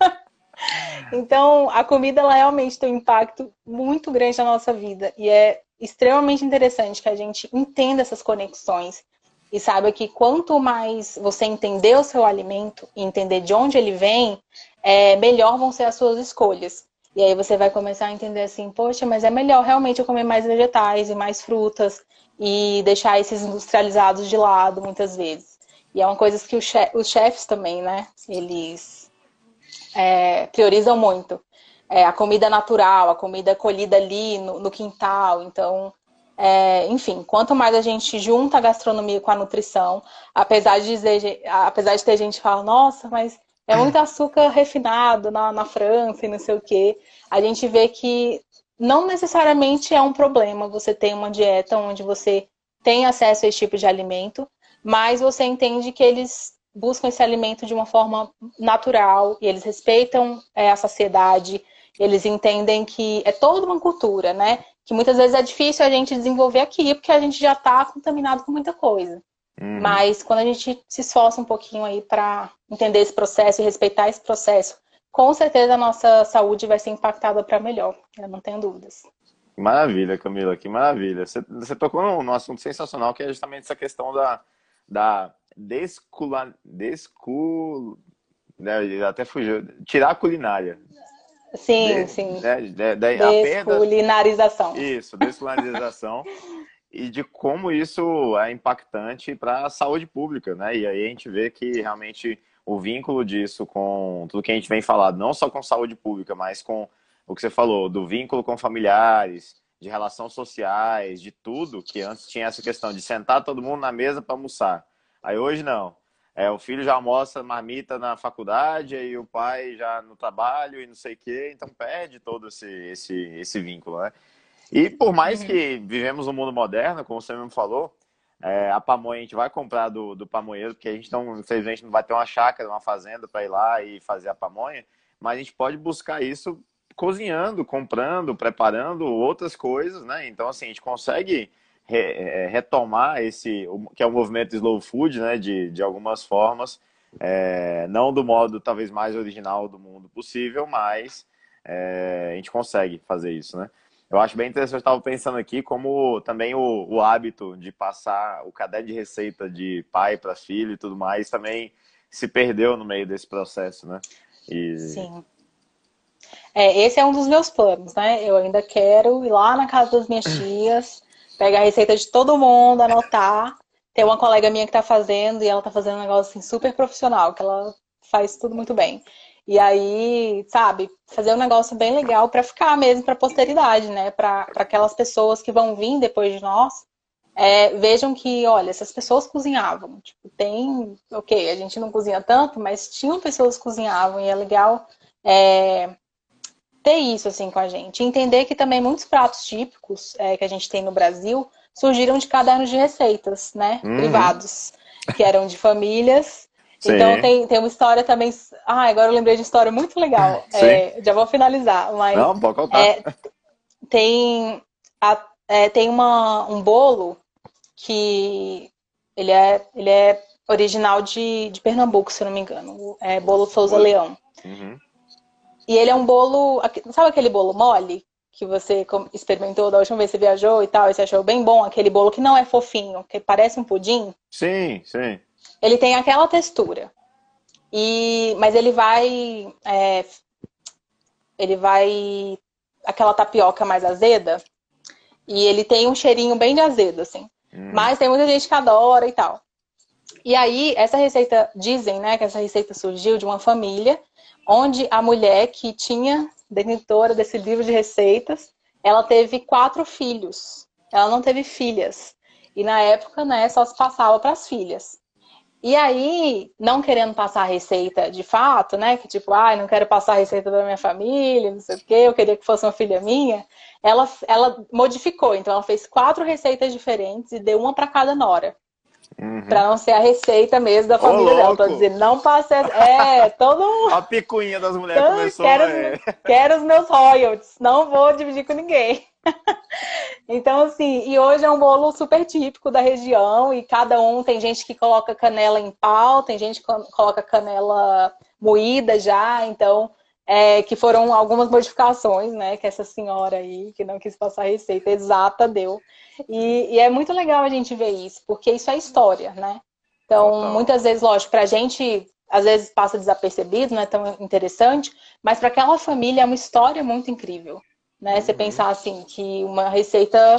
então, a comida, ela realmente tem um impacto muito grande na nossa vida. E é extremamente interessante que a gente entenda essas conexões e saiba que quanto mais você entender o seu alimento e entender de onde ele vem, é, melhor vão ser as suas escolhas. E aí você vai começar a entender assim, poxa, mas é melhor realmente eu comer mais vegetais e mais frutas e deixar esses industrializados de lado muitas vezes. E é uma coisa que os chefes também, né? Eles é, priorizam muito. É, a comida natural, a comida colhida ali no, no quintal. Então, é, enfim, quanto mais a gente junta a gastronomia com a nutrição, apesar de, dizer, apesar de ter gente que fala, nossa, mas é muito açúcar refinado na, na França e não sei o quê. A gente vê que não necessariamente é um problema você ter uma dieta onde você tem acesso a esse tipo de alimento, mas você entende que eles buscam esse alimento de uma forma natural e eles respeitam é, a saciedade, eles entendem que é toda uma cultura, né? Que muitas vezes é difícil a gente desenvolver aqui porque a gente já está contaminado com muita coisa. Uhum. Mas quando a gente se esforça um pouquinho aí para entender esse processo e respeitar esse processo, com certeza a nossa saúde vai ser impactada para melhor, eu não tenho dúvidas. Maravilha, Camila, que maravilha. Você, você tocou num, num, assunto sensacional que é justamente essa questão da, da descula, descul, né, até fugiu, tirar a culinária. Sim, de, sim. Né, de, de, desculinarização. Perda, isso, desculinarização. e de como isso é impactante para a saúde pública, né? E aí a gente vê que realmente o vínculo disso com tudo que a gente vem falando, não só com saúde pública, mas com o que você falou, do vínculo com familiares, de relações sociais, de tudo, que antes tinha essa questão de sentar todo mundo na mesa para almoçar. Aí hoje não. É, o filho já almoça marmita na faculdade, e o pai já no trabalho e não sei o quê, então perde todo esse, esse, esse vínculo, né? E por mais uhum. que vivemos um mundo moderno, como você mesmo falou, é, a pamonha a gente vai comprar do, do pamonheiro, porque a gente não, infelizmente, não vai ter uma chácara, uma fazenda para ir lá e fazer a pamonha, mas a gente pode buscar isso cozinhando, comprando, preparando outras coisas, né? Então, assim, a gente consegue re, é, retomar esse, que é o movimento slow food, né? De, de algumas formas, é, não do modo talvez mais original do mundo possível, mas é, a gente consegue fazer isso, né? Eu acho bem interessante, eu estava pensando aqui como também o, o hábito de passar o caderno de receita de pai para filho e tudo mais também se perdeu no meio desse processo, né? E... Sim. É, esse é um dos meus planos, né? Eu ainda quero ir lá na casa das minhas tias, pegar a receita de todo mundo, anotar. Tem uma colega minha que está fazendo e ela está fazendo um negócio assim, super profissional, que ela faz tudo muito bem. E aí, sabe, fazer um negócio bem legal para ficar mesmo para posteridade, né? Para aquelas pessoas que vão vir depois de nós, é, vejam que, olha, essas pessoas cozinhavam. Tipo, tem, ok, a gente não cozinha tanto, mas tinham pessoas que cozinhavam e é legal é, ter isso assim com a gente. Entender que também muitos pratos típicos é, que a gente tem no Brasil surgiram de cadernos de receitas, né? Uhum. Privados, que eram de famílias então tem, tem uma história também. Ah, agora eu lembrei de história muito legal. É, já vou finalizar, mas. Não, pode contar. É, tem a, é, tem uma, um bolo que ele é, ele é original de, de Pernambuco, se eu não me engano. É bolo Souza Leão. Uhum. E ele é um bolo. Sabe aquele bolo mole? Que você experimentou da última vez que você viajou e tal, e você achou bem bom, aquele bolo que não é fofinho, que parece um pudim? Sim, sim ele tem aquela textura. E, mas ele vai. É, ele vai. Aquela tapioca mais azeda. E ele tem um cheirinho bem de azedo, assim. Hum. Mas tem muita gente que adora e tal. E aí, essa receita, dizem, né, que essa receita surgiu de uma família onde a mulher que tinha, detentora desse livro de receitas, ela teve quatro filhos. Ela não teve filhas. E na época, né, só se passava para as filhas. E aí, não querendo passar a receita de fato, né? Que tipo, ai, ah, não quero passar a receita da minha família, não sei o quê, eu queria que fosse uma filha minha. Ela, ela modificou, então ela fez quatro receitas diferentes e deu uma para cada nora. Uhum. Pra não ser a receita mesmo da família Ô, dela. Tô dizendo, não passe. É, todo A picuinha das mulheres então, começou quero, é. quero os meus royalties, não vou dividir com ninguém. então, assim, e hoje é um bolo super típico da região e cada um tem gente que coloca canela em pau, tem gente que coloca canela moída já, então, é, que foram algumas modificações, né, que essa senhora aí, que não quis passar a receita exata, deu. E, e é muito legal a gente ver isso, porque isso é história, né? Então, Total. muitas vezes, lógico, pra gente às vezes passa desapercebido, não é tão interessante, mas para aquela família é uma história muito incrível né? Você uhum. pensar assim que uma receita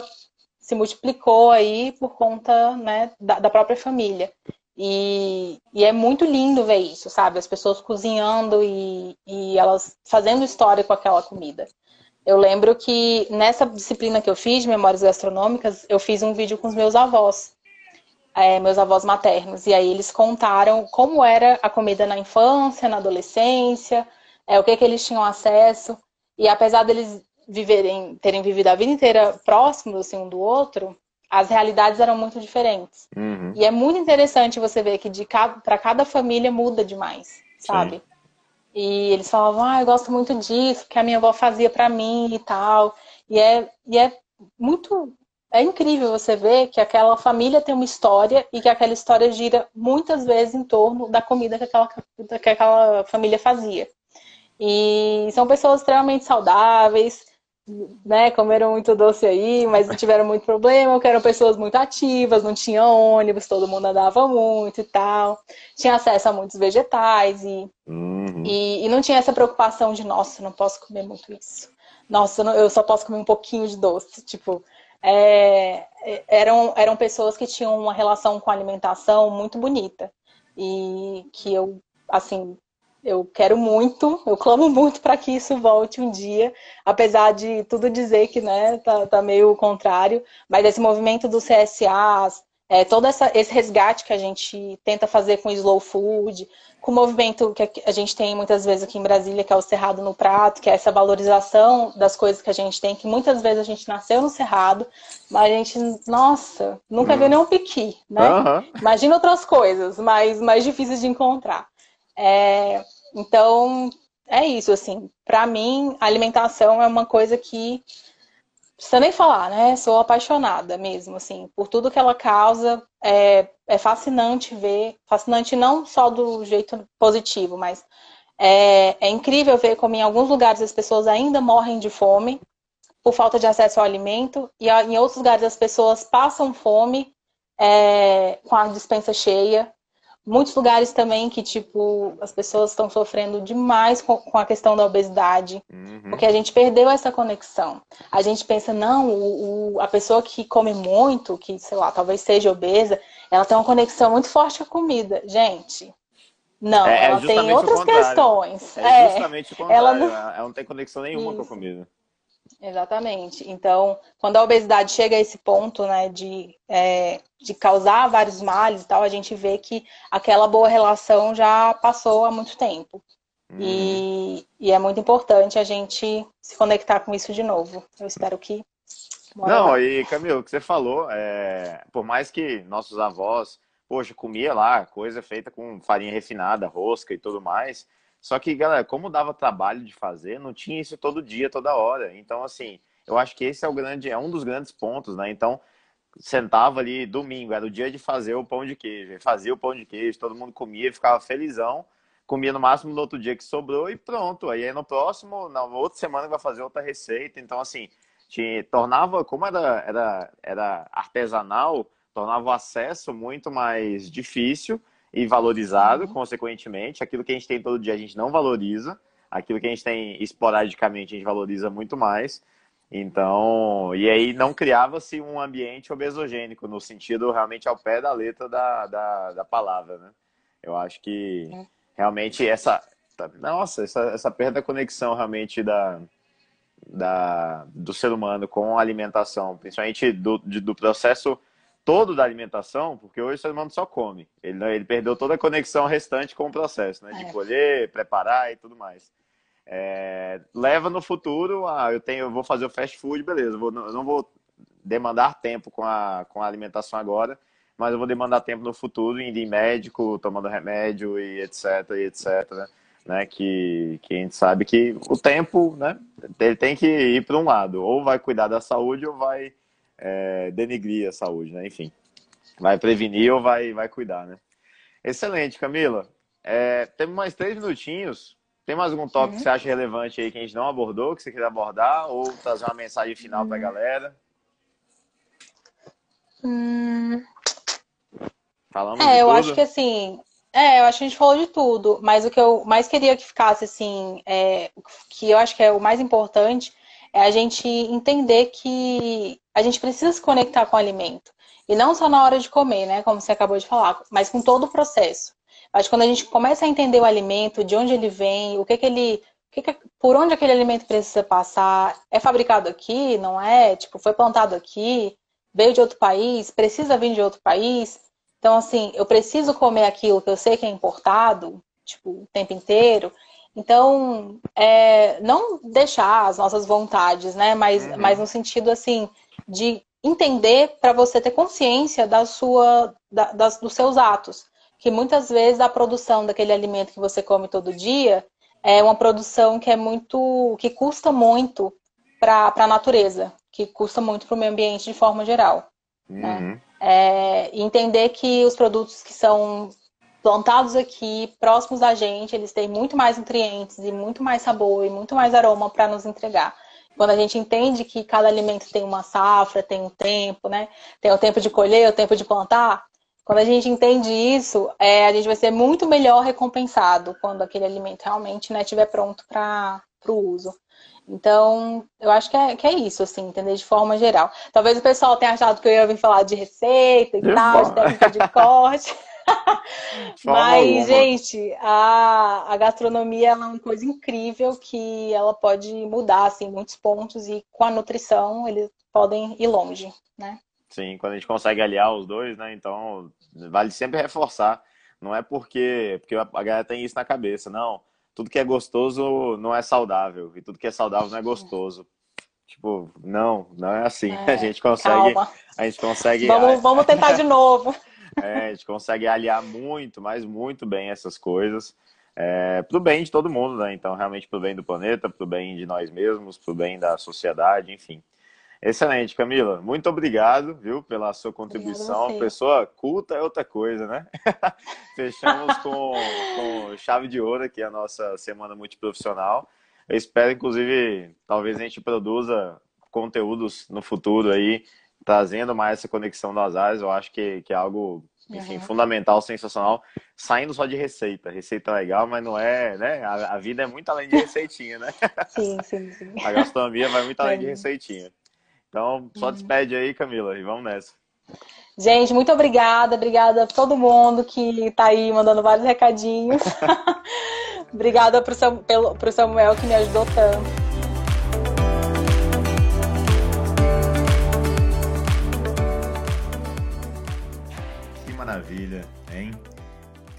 se multiplicou aí por conta né, da, da própria família. E, e, é muito lindo ver isso, sabe? As pessoas cozinhando e, e elas fazendo história com aquela comida. Eu lembro que nessa disciplina que eu fiz, de Memórias Gastronômicas, eu fiz um vídeo com os meus avós, é, meus avós maternos. E aí eles contaram como era a comida na infância, na adolescência, é, o que, que eles tinham acesso. E apesar deles viverem, terem vivido a vida inteira próximos assim, um do outro, as realidades eram muito diferentes. Uhum. E é muito interessante você ver que para cada família muda demais, sabe? Sim. E eles falavam, ah, eu gosto muito disso, que a minha avó fazia para mim e tal. E é, e é muito. É incrível você ver que aquela família tem uma história e que aquela história gira muitas vezes em torno da comida que aquela, que aquela família fazia. E são pessoas extremamente saudáveis, né, comeram muito doce aí, mas não tiveram muito problema, que eram pessoas muito ativas, não tinha ônibus, todo mundo andava muito e tal. Tinha acesso a muitos vegetais e, uhum. e, e, não tinha essa preocupação de, nossa, não posso comer muito isso. Nossa, eu só posso comer um pouquinho de doce. Tipo, é, é, eram, eram pessoas que tinham uma relação com a alimentação muito bonita. E que eu, assim, eu quero muito, eu clamo muito para que isso volte um dia, apesar de tudo dizer que né, tá, tá meio contrário, mas esse movimento do CSA, é, todo essa, esse resgate que a gente tenta fazer com o slow food, com o movimento que a gente tem muitas vezes aqui em Brasília, que é o Cerrado no Prato, que é essa valorização das coisas que a gente tem, que muitas vezes a gente nasceu no Cerrado, mas a gente, nossa, nunca uhum. viu nenhum piqui, né? Uhum. Imagina outras coisas, mas mais difíceis de encontrar. É, então, é isso, assim. Para mim, alimentação é uma coisa que precisa nem falar, né? Sou apaixonada mesmo, assim, por tudo que ela causa. É, é fascinante ver, fascinante não só do jeito positivo, mas é, é incrível ver como em alguns lugares as pessoas ainda morrem de fome por falta de acesso ao alimento e em outros lugares as pessoas passam fome é, com a dispensa cheia muitos lugares também que, tipo, as pessoas estão sofrendo demais com, com, a questão da obesidade, uhum. porque a gente perdeu essa conexão. A gente pensa, não, o, o, a pessoa que come muito, que, sei lá, talvez seja obesa, ela tem uma conexão muito forte com a comida. Gente, não, é, é ela tem outras questões. É, é justamente o contrário. Ela não... ela não tem conexão nenhuma Isso. com a comida. Exatamente. Então, quando a obesidade chega a esse ponto, né, de, é, de causar vários males e tal, a gente vê que aquela boa relação já passou há muito tempo. Uhum. E, e, é muito importante a gente se conectar com isso de novo. Eu espero que. Não, lá. e Camilo, o que você falou, é, por mais que nossos avós, poxa, comia lá coisa feita com farinha refinada, rosca e tudo mais, só que, galera, como dava trabalho de fazer, não tinha isso todo dia, toda hora. Então, assim, eu acho que esse é o grande, é um dos grandes pontos, né? Então, sentava ali domingo, era o dia de fazer o pão de queijo. Fazia o pão de queijo, todo mundo comia, ficava felizão. Comia no máximo no outro dia que sobrou e pronto. Aí no próximo, na outra semana vai fazer outra receita. Então, assim, tornava, como era, era, era artesanal, tornava o acesso muito mais difícil e valorizado, uhum. consequentemente. Aquilo que a gente tem todo dia a gente não valoriza, aquilo que a gente tem esporadicamente a gente valoriza muito mais. Então, e aí não criava-se um ambiente obesogênico, no sentido realmente ao pé da letra da, da, da palavra, né? Eu acho que é. realmente essa. Nossa, essa, essa perda da conexão realmente da, da, do ser humano com a alimentação, principalmente do, do processo todo da alimentação, porque hoje o ser humano só come. Ele, ele perdeu toda a conexão restante com o processo, né? De é. colher, preparar e tudo mais. É, leva no futuro, ah, eu tenho, eu vou fazer o fast food, beleza, eu, vou, eu não vou demandar tempo com a, com a alimentação agora, mas eu vou demandar tempo no futuro, indo em médico, tomando remédio e etc, e etc, né? Que, que a gente sabe que o tempo, né? Ele tem que ir para um lado, ou vai cuidar da saúde ou vai é, denigrir a saúde, né? Enfim, vai prevenir ou vai, vai cuidar, né? Excelente, Camila. É, temos mais três minutinhos. Tem mais algum tópico uhum. que você acha relevante aí que a gente não abordou, que você queria abordar, ou trazer uma mensagem final uhum. para a galera? Hum... Falamos é, eu tudo? acho que assim, é, eu acho que a gente falou de tudo, mas o que eu mais queria que ficasse assim, é, que eu acho que é o mais importante, é a gente entender que a gente precisa se conectar com o alimento. E não só na hora de comer, né? Como você acabou de falar, mas com todo o processo. Mas quando a gente começa a entender o alimento, de onde ele vem, o que, que ele. Que que, por onde aquele alimento precisa passar, é fabricado aqui, não é? Tipo, foi plantado aqui, veio de outro país, precisa vir de outro país. Então, assim, eu preciso comer aquilo que eu sei que é importado, tipo, o tempo inteiro. Então, é, não deixar as nossas vontades, né? Mas, uhum. mas no sentido assim de entender para você ter consciência da sua, da, das, dos seus atos. Que muitas vezes a produção daquele alimento que você come todo dia é uma produção que é muito. que custa muito para a natureza, que custa muito para o meio ambiente de forma geral. Né? Uhum. Né? É, entender que os produtos que são plantados aqui, próximos da gente, eles têm muito mais nutrientes e muito mais sabor e muito mais aroma para nos entregar. Quando a gente entende que cada alimento tem uma safra, tem um tempo, né? Tem o tempo de colher, o tempo de plantar. Quando a gente entende isso, é, a gente vai ser muito melhor recompensado quando aquele alimento realmente né, estiver pronto para o uso. Então, eu acho que é, que é isso, assim, entender de forma geral. Talvez o pessoal tenha achado que eu ia vir falar de receita e de tal, de técnica de corte. Mas, gente, a, a gastronomia é uma coisa incrível que ela pode mudar, assim, muitos pontos e com a nutrição eles podem ir longe, né? Sim, quando a gente consegue aliar os dois, né? Então, vale sempre reforçar. Não é porque, porque a galera tem isso na cabeça, não. Tudo que é gostoso não é saudável e tudo que é saudável não é gostoso. Tipo, não, não é assim. É, a gente consegue, calma. a gente consegue. Vamos, vamos tentar de novo. É, a gente consegue aliar muito, mas muito bem essas coisas. É, pro bem de todo mundo, né? Então, realmente pro bem do planeta, pro bem de nós mesmos, pro bem da sociedade, enfim. Excelente, Camila. Muito obrigado, viu, pela sua contribuição. Pessoa culta é outra coisa, né? Fechamos com, com chave de ouro aqui a nossa semana multiprofissional. Eu espero, inclusive, talvez a gente produza conteúdos no futuro aí trazendo mais essa conexão das áreas, eu acho que, que é algo, enfim, uhum. fundamental, sensacional. Saindo só de receita. Receita é legal, mas não é, né? A, a, vida é muito além de receitinha, né? Sim, sim, sim. A gastronomia vai muito além é. de receitinha. Então, só uhum. despede aí, Camila, e vamos nessa. Gente, muito obrigada. Obrigada a todo mundo que está aí mandando vários recadinhos. obrigada para o Samuel que me ajudou tanto. Maravilha, hein?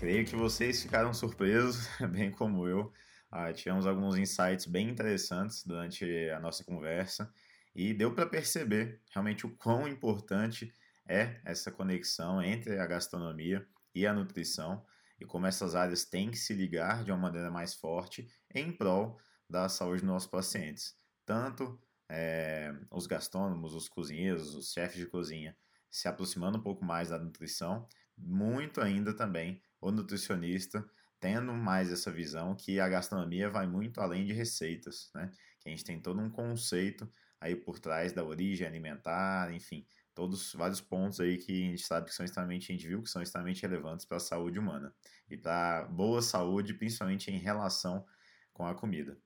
Creio que vocês ficaram surpresos, bem como eu. Ah, tivemos alguns insights bem interessantes durante a nossa conversa e deu para perceber realmente o quão importante é essa conexão entre a gastronomia e a nutrição e como essas áreas têm que se ligar de uma maneira mais forte em prol da saúde dos nossos pacientes. Tanto é, os gastrônomos, os cozinheiros, os chefes de cozinha se aproximando um pouco mais da nutrição, muito ainda também o nutricionista tendo mais essa visão que a gastronomia vai muito além de receitas, né? Que a gente tem todo um conceito aí por trás da origem alimentar, enfim, todos vários pontos aí que a gente sabe que são extremamente, a gente viu que são extremamente relevantes para a saúde humana e para boa saúde, principalmente em relação com a comida.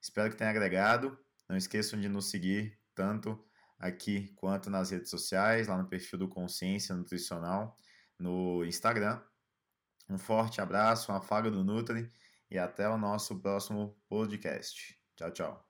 Espero que tenha agregado. Não esqueçam de nos seguir tanto aqui quanto nas redes sociais, lá no perfil do Consciência Nutricional no Instagram. Um forte abraço, uma faga do Nutri e até o nosso próximo podcast. Tchau, tchau.